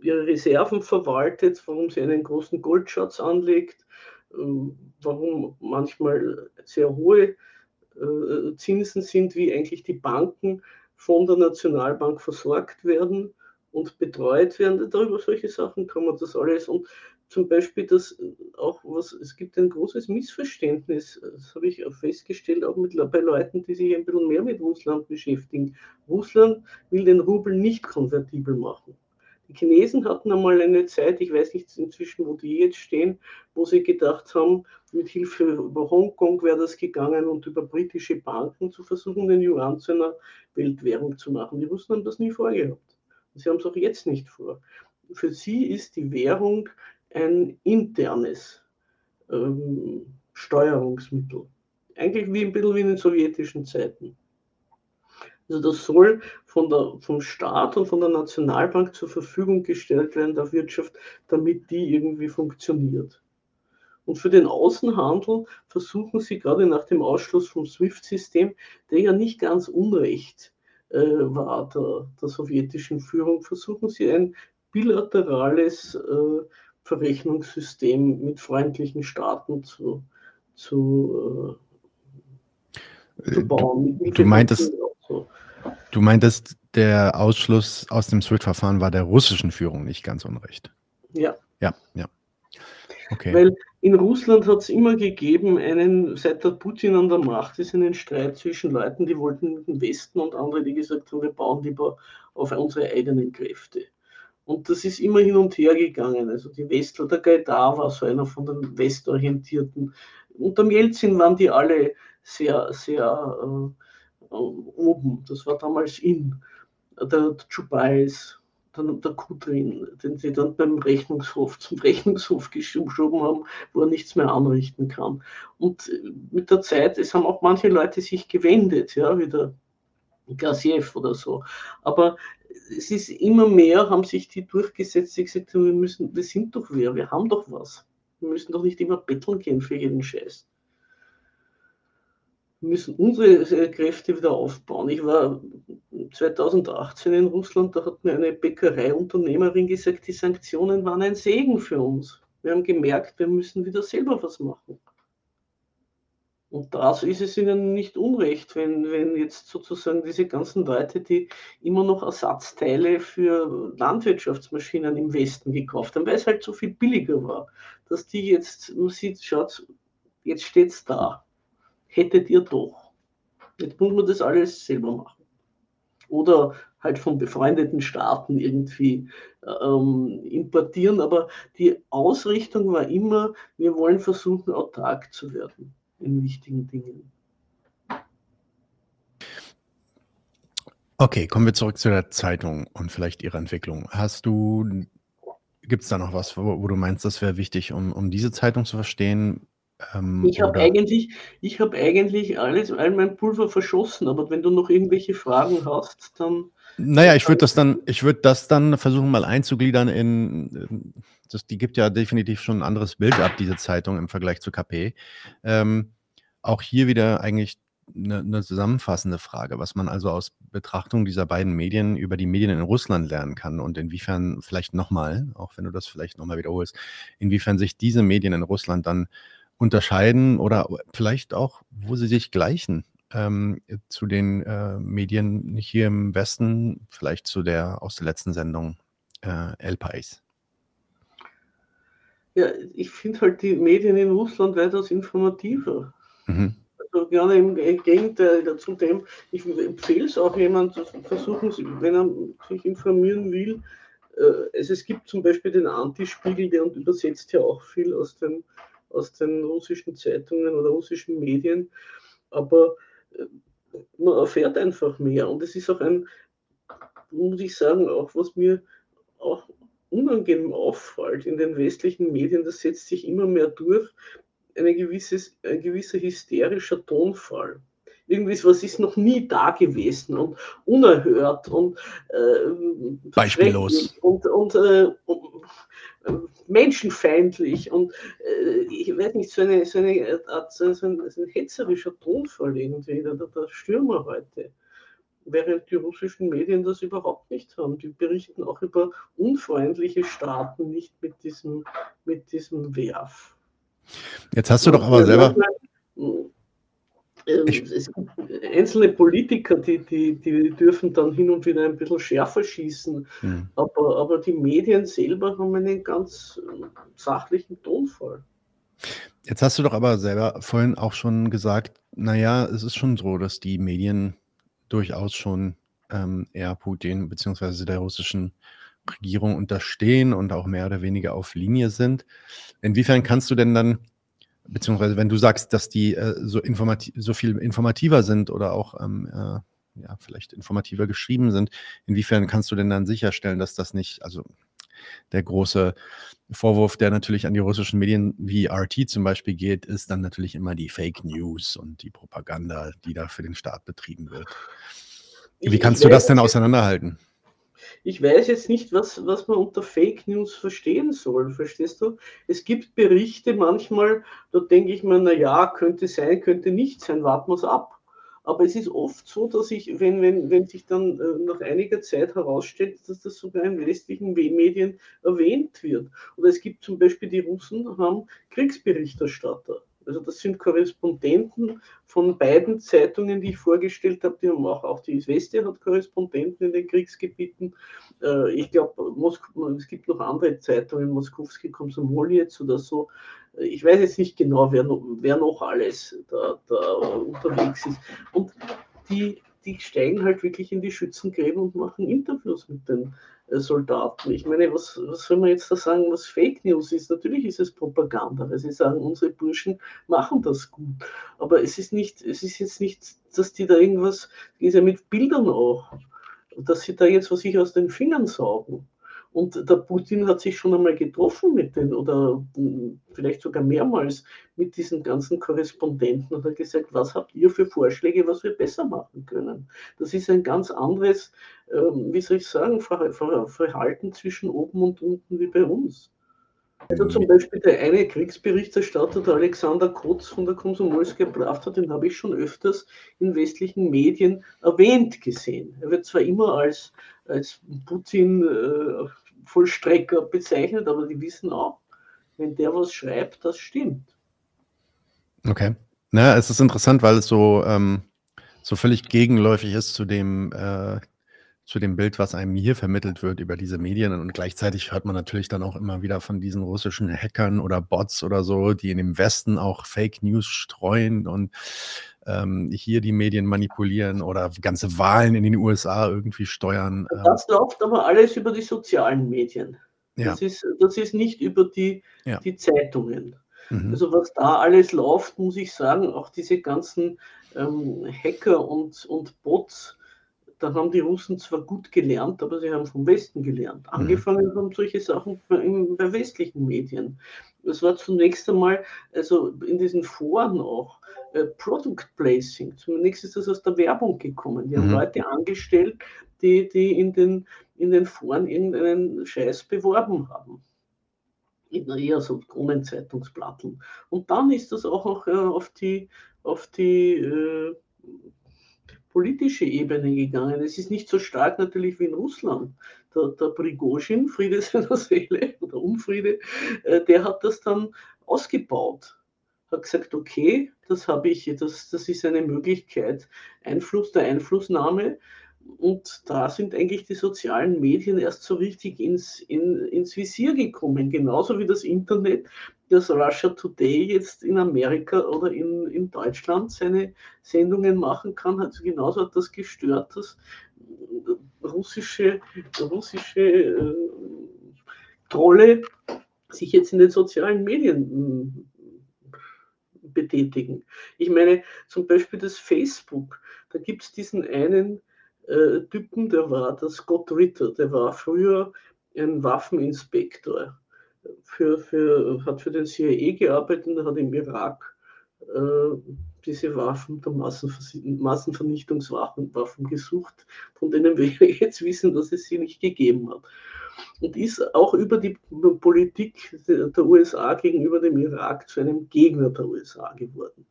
ihre Reserven verwaltet, warum sie einen großen Goldschatz anlegt, ähm, warum manchmal sehr hohe äh, Zinsen sind, wie eigentlich die Banken von der Nationalbank versorgt werden und betreut werden. Darüber solche Sachen kann man das alles. Und zum Beispiel, dass auch was, es gibt ein großes Missverständnis, das habe ich festgestellt, auch mit, bei Leuten, die sich ein bisschen mehr mit Russland beschäftigen. Russland will den Rubel nicht konvertibel machen. Die Chinesen hatten einmal eine Zeit, ich weiß nicht inzwischen, wo die jetzt stehen, wo sie gedacht haben, mit Hilfe über Hongkong wäre das gegangen und über britische Banken zu versuchen, den Yuan zu einer Weltwährung zu machen. Die Russen haben das nie vorgehabt. Und sie haben es auch jetzt nicht vor. Für sie ist die Währung ein internes ähm, Steuerungsmittel. Eigentlich wie ein bisschen wie in den sowjetischen Zeiten. Also das soll von der, vom Staat und von der Nationalbank zur Verfügung gestellt werden der Wirtschaft, damit die irgendwie funktioniert. Und für den Außenhandel versuchen sie gerade nach dem Ausschluss vom SWIFT-System, der ja nicht ganz unrecht äh, war der, der, sowjetischen Führung, versuchen sie ein bilaterales äh, Verrechnungssystem mit freundlichen Staaten zu, zu, äh, zu bauen. Du, du meintest. Du meintest, der Ausschluss aus dem SWIFT-Verfahren war der russischen Führung nicht ganz unrecht. Ja. Ja, ja. Okay. Weil in Russland hat es immer gegeben, einen, seit der Putin an der Macht ist, einen Streit zwischen Leuten, die wollten den Westen und andere, die gesagt haben, wir bauen lieber auf unsere eigenen Kräfte. Und das ist immer hin und her gegangen. Also die Westler, der Gaidar war so einer von den Westorientierten. Unter Jelzin waren die alle sehr, sehr äh, oben. Das war damals in. Der Chubais, dann der Kudrin, den sie dann beim Rechnungshof zum Rechnungshof geschoben haben, wo er nichts mehr anrichten kann. Und mit der Zeit, es haben auch manche Leute sich gewendet, ja, wie der Gassiev oder so. Aber es ist immer mehr, haben sich die durchgesetzt, die gesagt haben, wir müssen, wir sind doch wer, wir haben doch was. Wir müssen doch nicht immer betteln gehen für jeden Scheiß. Müssen unsere Kräfte wieder aufbauen. Ich war 2018 in Russland, da hat mir eine Bäckereiunternehmerin gesagt, die Sanktionen waren ein Segen für uns. Wir haben gemerkt, wir müssen wieder selber was machen. Und das ist es ihnen nicht unrecht, wenn, wenn jetzt sozusagen diese ganzen Leute, die immer noch Ersatzteile für Landwirtschaftsmaschinen im Westen gekauft haben, weil es halt so viel billiger war, dass die jetzt, man sieht, schaut, jetzt steht es da hättet ihr doch. Jetzt muss man das alles selber machen. Oder halt von befreundeten Staaten irgendwie ähm, importieren. Aber die Ausrichtung war immer, wir wollen versuchen, autark zu werden in wichtigen Dingen. Okay, kommen wir zurück zu der Zeitung und vielleicht ihrer Entwicklung. Hast du, gibt es da noch was, wo, wo, du meinst, das wäre wichtig, um, um diese Zeitung zu verstehen? Ähm, ich habe eigentlich, hab eigentlich alles, all mein Pulver verschossen, aber wenn du noch irgendwelche Fragen hast, dann. Naja, ich würde das dann, ich würde das dann versuchen mal einzugliedern in, das, die gibt ja definitiv schon ein anderes Bild ab, diese Zeitung im Vergleich zu KP. Ähm, auch hier wieder eigentlich eine, eine, zusammenfassende Frage, was man also aus Betrachtung dieser beiden Medien über die Medien in Russland lernen kann und inwiefern vielleicht nochmal, auch wenn du das vielleicht nochmal wiederholst, inwiefern sich diese Medien in Russland dann unterscheiden oder vielleicht auch, wo sie sich gleichen ähm, zu den äh, Medien hier im Westen, vielleicht zu der aus der letzten Sendung äh, El Pais? Ja, ich finde halt die Medien in Russland weitaus informativer. Mhm. Also gerne im Gegenteil dazu dem, ich empfehle es auch jemand, versuchen Sie, wenn er sich informieren will, also es gibt zum Beispiel den Antispiegel, der übersetzt ja auch viel aus dem aus den russischen Zeitungen oder russischen Medien, aber äh, man erfährt einfach mehr und es ist auch ein, muss ich sagen, auch was mir auch unangenehm auffällt in den westlichen Medien, das setzt sich immer mehr durch, eine gewisses, ein gewisser hysterischer Tonfall. Irgendwie was ist noch nie da gewesen und unerhört und äh, beispiellos und, und, äh, und menschenfeindlich und äh, ich weiß nicht, so eine, so eine Art, so ein, so ein hetzerischer Tonfall irgendwie, der, der Stürmer heute während die russischen Medien das überhaupt nicht haben. Die berichten auch über unfreundliche Staaten, nicht mit diesem, mit diesem Werf. Jetzt hast du doch aber selber. Ähm, ich, es gibt einzelne Politiker, die, die, die dürfen dann hin und wieder ein bisschen schärfer schießen, mhm. aber, aber die Medien selber haben einen ganz sachlichen Tonfall. Jetzt hast du doch aber selber vorhin auch schon gesagt, naja, es ist schon so, dass die Medien durchaus schon ähm, eher Putin bzw. der russischen Regierung unterstehen und auch mehr oder weniger auf Linie sind. Inwiefern kannst du denn dann, beziehungsweise wenn du sagst, dass die äh, so, informativ, so viel informativer sind oder auch ähm, äh, ja, vielleicht informativer geschrieben sind, inwiefern kannst du denn dann sicherstellen, dass das nicht, also der große Vorwurf, der natürlich an die russischen Medien wie RT zum Beispiel geht, ist dann natürlich immer die Fake News und die Propaganda, die da für den Staat betrieben wird. Wie kannst du das denn auseinanderhalten? Ich weiß jetzt nicht, was, was man unter Fake News verstehen soll, verstehst du? Es gibt Berichte manchmal, da denke ich mir, na ja, könnte sein, könnte nicht sein, warten wir es ab. Aber es ist oft so, dass ich, wenn, wenn, wenn sich dann äh, nach einiger Zeit herausstellt, dass das sogar in westlichen Medien erwähnt wird. Oder es gibt zum Beispiel, die Russen haben Kriegsberichterstatter. Also das sind Korrespondenten von beiden Zeitungen, die ich vorgestellt habe. Die haben auch, auch die Isvestia hat Korrespondenten in den Kriegsgebieten. Äh, ich glaube, es gibt noch andere Zeitungen, Moskowski Komsomolets oder so. Ich weiß jetzt nicht genau, wer noch, wer noch alles da, da unterwegs ist. Und die, die steigen halt wirklich in die Schützengräben und machen Interviews mit den Soldaten. Ich meine, was, was soll man jetzt da sagen, was Fake News ist? Natürlich ist es Propaganda, weil sie sagen, unsere Burschen machen das gut. Aber es ist nicht, es ist jetzt nicht, dass die da irgendwas, ist ja mit Bildern auch, dass sie da jetzt was sich aus den Fingern saugen. Und der Putin hat sich schon einmal getroffen mit den, oder hm, vielleicht sogar mehrmals mit diesen ganzen Korrespondenten und hat gesagt, was habt ihr für Vorschläge, was wir besser machen können. Das ist ein ganz anderes, ähm, wie soll ich sagen, Verhalten zwischen oben und unten wie bei uns. Also zum Beispiel der eine Kriegsberichterstatter, der Alexander Kotz von der Komsomolska Pravda, den habe ich schon öfters in westlichen Medien erwähnt gesehen. Er wird zwar immer als, als Putin-Vollstrecker äh, bezeichnet, aber die wissen auch, wenn der was schreibt, das stimmt. Okay. Na, es ist interessant, weil es so, ähm, so völlig gegenläufig ist zu dem äh, zu dem Bild, was einem hier vermittelt wird über diese Medien. Und gleichzeitig hört man natürlich dann auch immer wieder von diesen russischen Hackern oder Bots oder so, die in dem Westen auch Fake News streuen und ähm, hier die Medien manipulieren oder ganze Wahlen in den USA irgendwie steuern. Ähm. Das läuft aber alles über die sozialen Medien. Ja. Das, ist, das ist nicht über die, ja. die Zeitungen. Mhm. Also was da alles läuft, muss ich sagen, auch diese ganzen ähm, Hacker und, und Bots, da haben die Russen zwar gut gelernt, aber sie haben vom Westen gelernt. Mhm. Angefangen haben solche Sachen bei westlichen Medien. Das war zunächst einmal, also in diesen Foren auch, äh, Product Placing. Zunächst ist das aus der Werbung gekommen. Die haben mhm. Leute angestellt, die, die in, den, in den Foren irgendeinen Scheiß beworben haben. In eher so Kronenzeitungsplatteln. Und dann ist das auch noch äh, auf die, auf die äh, politische Ebene gegangen. Es ist nicht so stark natürlich wie in Russland. Der, der Prigozhin, Friede seiner Seele oder Unfriede, äh, der hat das dann ausgebaut. Hat gesagt, okay, das habe ich, das, das ist eine Möglichkeit, Einfluss der Einflussnahme und da sind eigentlich die sozialen Medien erst so richtig ins, in, ins Visier gekommen, genauso wie das Internet, das Russia Today jetzt in Amerika oder in, in Deutschland seine Sendungen machen kann. Also genauso hat das gestört, dass russische, russische äh, Trolle sich jetzt in den sozialen Medien äh, betätigen. Ich meine, zum Beispiel das Facebook, da gibt es diesen einen äh, Typen, der war der Scott Ritter, der war früher ein Waffeninspektor, für, für, hat für den CIA gearbeitet und hat im Irak äh, diese Waffen, der Massenvernichtungswaffen Waffen gesucht, von denen wir jetzt wissen, dass es sie nicht gegeben hat. Und ist auch über die Politik der USA gegenüber dem Irak zu einem Gegner der USA geworden.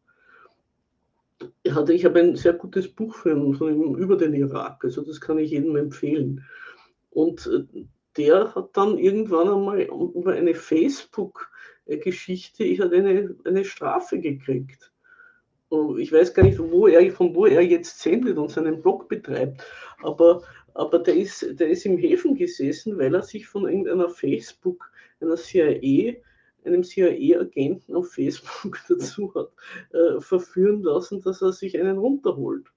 Ich habe ein sehr gutes Buch von ihm über den Irak, also das kann ich jedem empfehlen. Und äh, der hat dann irgendwann einmal über eine Facebook-Geschichte, ich hatte eine, eine Strafe gekriegt. Ich weiß gar nicht, wo er, von wo er jetzt sendet und seinen Blog betreibt, aber, aber der, ist, der ist im Häfen gesessen, weil er sich von irgendeiner Facebook, einer CIA, einem CIA-Agenten auf Facebook dazu hat äh, verführen lassen, dass er sich einen runterholt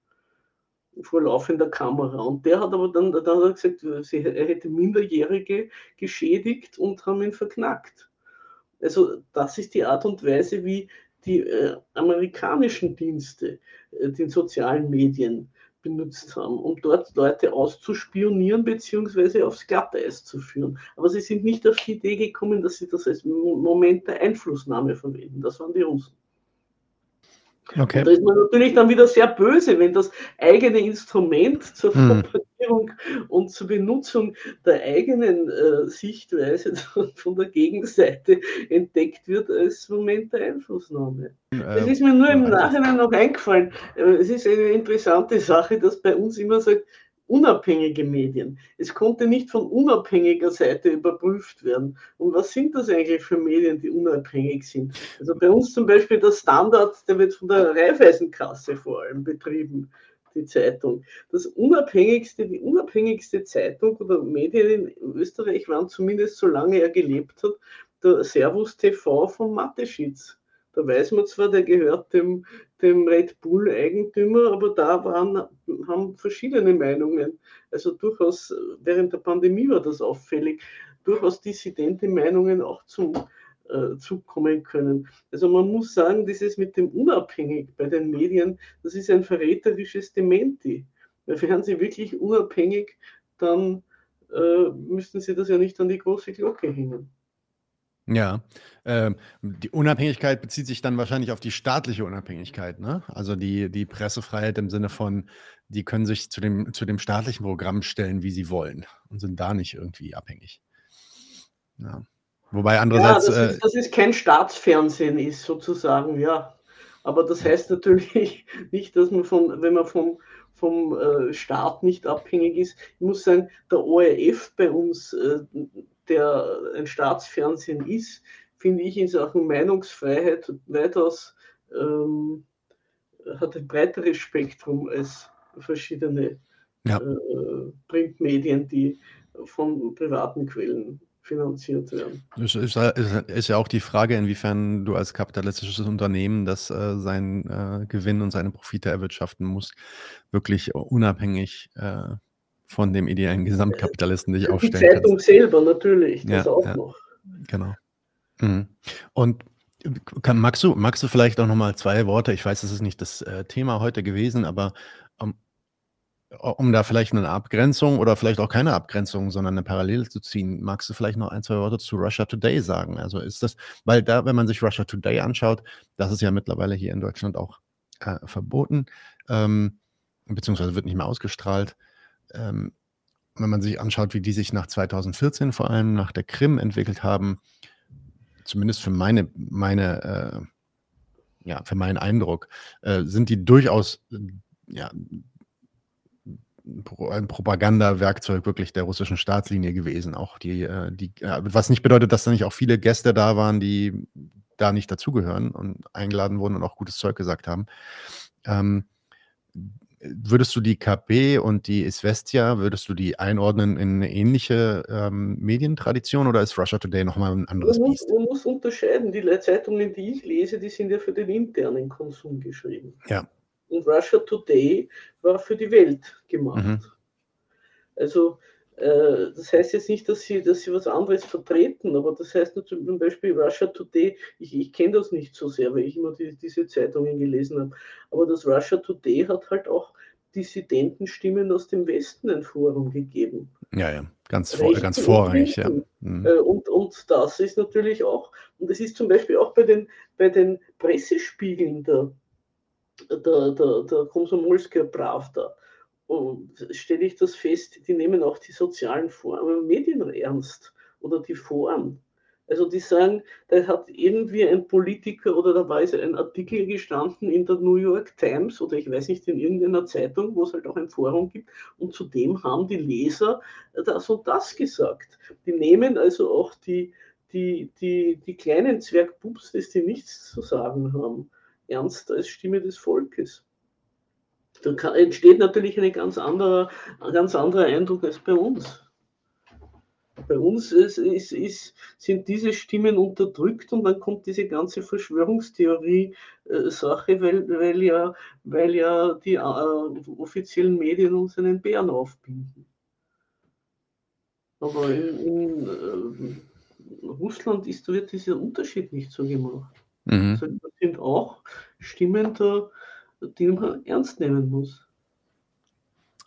vor laufender Kamera. Und der hat aber dann, dann hat er gesagt, er hätte Minderjährige geschädigt und haben ihn verknackt. Also das ist die Art und Weise, wie die äh, amerikanischen Dienste äh, den sozialen Medien benutzt haben, um dort Leute auszuspionieren bzw. aufs Glatteis zu führen. Aber sie sind nicht auf die Idee gekommen, dass sie das als Moment der Einflussnahme verwenden. Das waren die Russen. Okay. da ist man natürlich dann wieder sehr böse, wenn das eigene Instrument zur hm. Propagierung und zur Benutzung der eigenen äh, Sichtweise von der Gegenseite entdeckt wird als Moment der Einflussnahme. Ähm, das ist mir nur im Nachhinein noch eingefallen. Äh, es ist eine interessante Sache, dass bei uns immer sagt, unabhängige Medien. Es konnte nicht von unabhängiger Seite überprüft werden. Und was sind das eigentlich für Medien, die unabhängig sind? Also bei uns zum Beispiel der Standard, der wird von der Raiffeisenkasse vor allem betrieben, die Zeitung. Das unabhängigste, die unabhängigste Zeitung oder Medien in Österreich waren zumindest solange er gelebt hat, der Servus TV von Mateschitz. Da weiß man zwar, der gehört dem, dem Red Bull-Eigentümer, aber da waren, haben verschiedene Meinungen. Also durchaus, während der Pandemie war das auffällig, durchaus dissidente Meinungen auch zum äh, zukommen können. Also man muss sagen, dieses mit dem Unabhängig bei den Medien, das ist ein verräterisches Dementi. Weil wären sie wirklich unabhängig, dann äh, müssten sie das ja nicht an die große Glocke hängen. Ja, ähm, die Unabhängigkeit bezieht sich dann wahrscheinlich auf die staatliche Unabhängigkeit, ne? Also die, die Pressefreiheit im Sinne von, die können sich zu dem, zu dem staatlichen Programm stellen, wie sie wollen und sind da nicht irgendwie abhängig. Ja. Wobei andererseits. Ja, das, ist, äh, das ist kein Staatsfernsehen ist, sozusagen, ja. Aber das heißt natürlich nicht, dass man von, wenn man vom, vom äh, Staat nicht abhängig ist. Ich muss sagen, der ORF bei uns, äh, der ein Staatsfernsehen ist, finde ich in Sachen Meinungsfreiheit weitaus ähm, hat ein breiteres Spektrum als verschiedene ja. äh, Printmedien, die von privaten Quellen finanziert werden. Es ist, ist, ist, ja auch die Frage, inwiefern du als kapitalistisches Unternehmen, das äh, seinen äh, Gewinn und seine Profite erwirtschaften muss, wirklich unabhängig äh, von dem ideellen Gesamtkapitalisten dich aufstellen Die Zeitung kannst. selber natürlich, das ja, auch ja, noch. Genau. Mhm. Und kann, magst, du, magst du vielleicht auch nochmal zwei Worte, ich weiß, das ist nicht das äh, Thema heute gewesen, aber um, um da vielleicht eine Abgrenzung oder vielleicht auch keine Abgrenzung, sondern eine Parallele zu ziehen, magst du vielleicht noch ein, zwei Worte zu Russia Today sagen? Also ist das, weil da, wenn man sich Russia Today anschaut, das ist ja mittlerweile hier in Deutschland auch äh, verboten, ähm, beziehungsweise wird nicht mehr ausgestrahlt ähm, wenn man sich anschaut, wie die sich nach 2014 vor allem nach der Krim entwickelt haben, zumindest für meine, meine äh, ja, für meinen Eindruck, äh, sind die durchaus ja, ein Propagandawerkzeug wirklich der russischen Staatslinie gewesen. Auch die, äh, die, was nicht bedeutet, dass da nicht auch viele Gäste da waren, die da nicht dazugehören und eingeladen wurden und auch gutes Zeug gesagt haben. Ähm, würdest du die KP und die Isvestia, würdest du die einordnen in eine ähnliche ähm, Medientradition oder ist Russia Today nochmal ein anderes man muss, man muss unterscheiden. Die Zeitungen, die ich lese, die sind ja für den internen Konsum geschrieben. Ja. Und Russia Today war für die Welt gemacht. Mhm. Also das heißt jetzt nicht, dass sie, dass sie was anderes vertreten, aber das heißt zum Beispiel Russia Today, ich, ich kenne das nicht so sehr, weil ich immer die, diese Zeitungen gelesen habe, aber das Russia Today hat halt auch Dissidentenstimmen aus dem Westen ein Forum gegeben. Ja, ja, Ganz, vor, ganz vorrangig, ja. Mhm. Äh, und, und das ist natürlich auch, und das ist zum Beispiel auch bei den, bei den Pressespiegeln der, der, der, der Komsomolsker Pravda, stelle ich das fest, die nehmen auch die sozialen Formen Medien ernst oder die Foren. Also die sagen, da hat irgendwie ein Politiker oder da war ein Artikel gestanden in der New York Times oder ich weiß nicht, in irgendeiner Zeitung, wo es halt auch ein Forum gibt und zudem haben die Leser das und das gesagt. Die nehmen also auch die, die, die, die kleinen Zwergpups, die nichts zu sagen haben, ernst als Stimme des Volkes. Da entsteht natürlich eine ganz anderer, ein ganz anderer Eindruck als bei uns. Bei uns ist, ist, ist, sind diese Stimmen unterdrückt und dann kommt diese ganze Verschwörungstheorie-Sache, äh, weil, weil, ja, weil ja die äh, offiziellen Medien uns einen Bären aufbinden. Aber in, in äh, Russland ist, wird dieser Unterschied nicht so gemacht. Mhm. Also das sind auch Stimmen, da, die man ernst nehmen muss.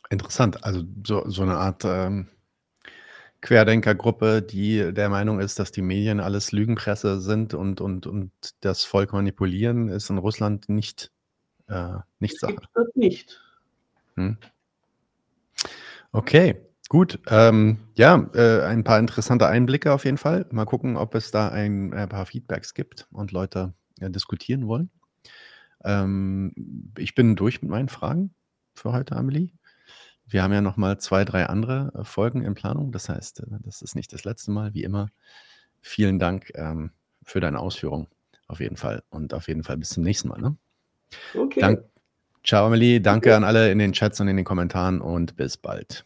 Interessant, also so, so eine Art ähm, Querdenkergruppe, die der Meinung ist, dass die Medien alles Lügenpresse sind und, und, und das Volk manipulieren, ist in Russland nicht, äh, nicht Sache. Das nicht. Hm. Okay, gut. Ähm, ja, äh, ein paar interessante Einblicke auf jeden Fall. Mal gucken, ob es da ein, ein paar Feedbacks gibt und Leute ja, diskutieren wollen. Ähm, ich bin durch mit meinen Fragen für heute, Amelie. Wir haben ja noch mal zwei, drei andere äh, Folgen in Planung. Das heißt, äh, das ist nicht das letzte Mal, wie immer. Vielen Dank ähm, für deine Ausführung auf jeden Fall und auf jeden Fall bis zum nächsten Mal. Ne? Okay. Dank, ciao, Amelie. Danke okay. an alle in den Chats und in den Kommentaren und bis bald.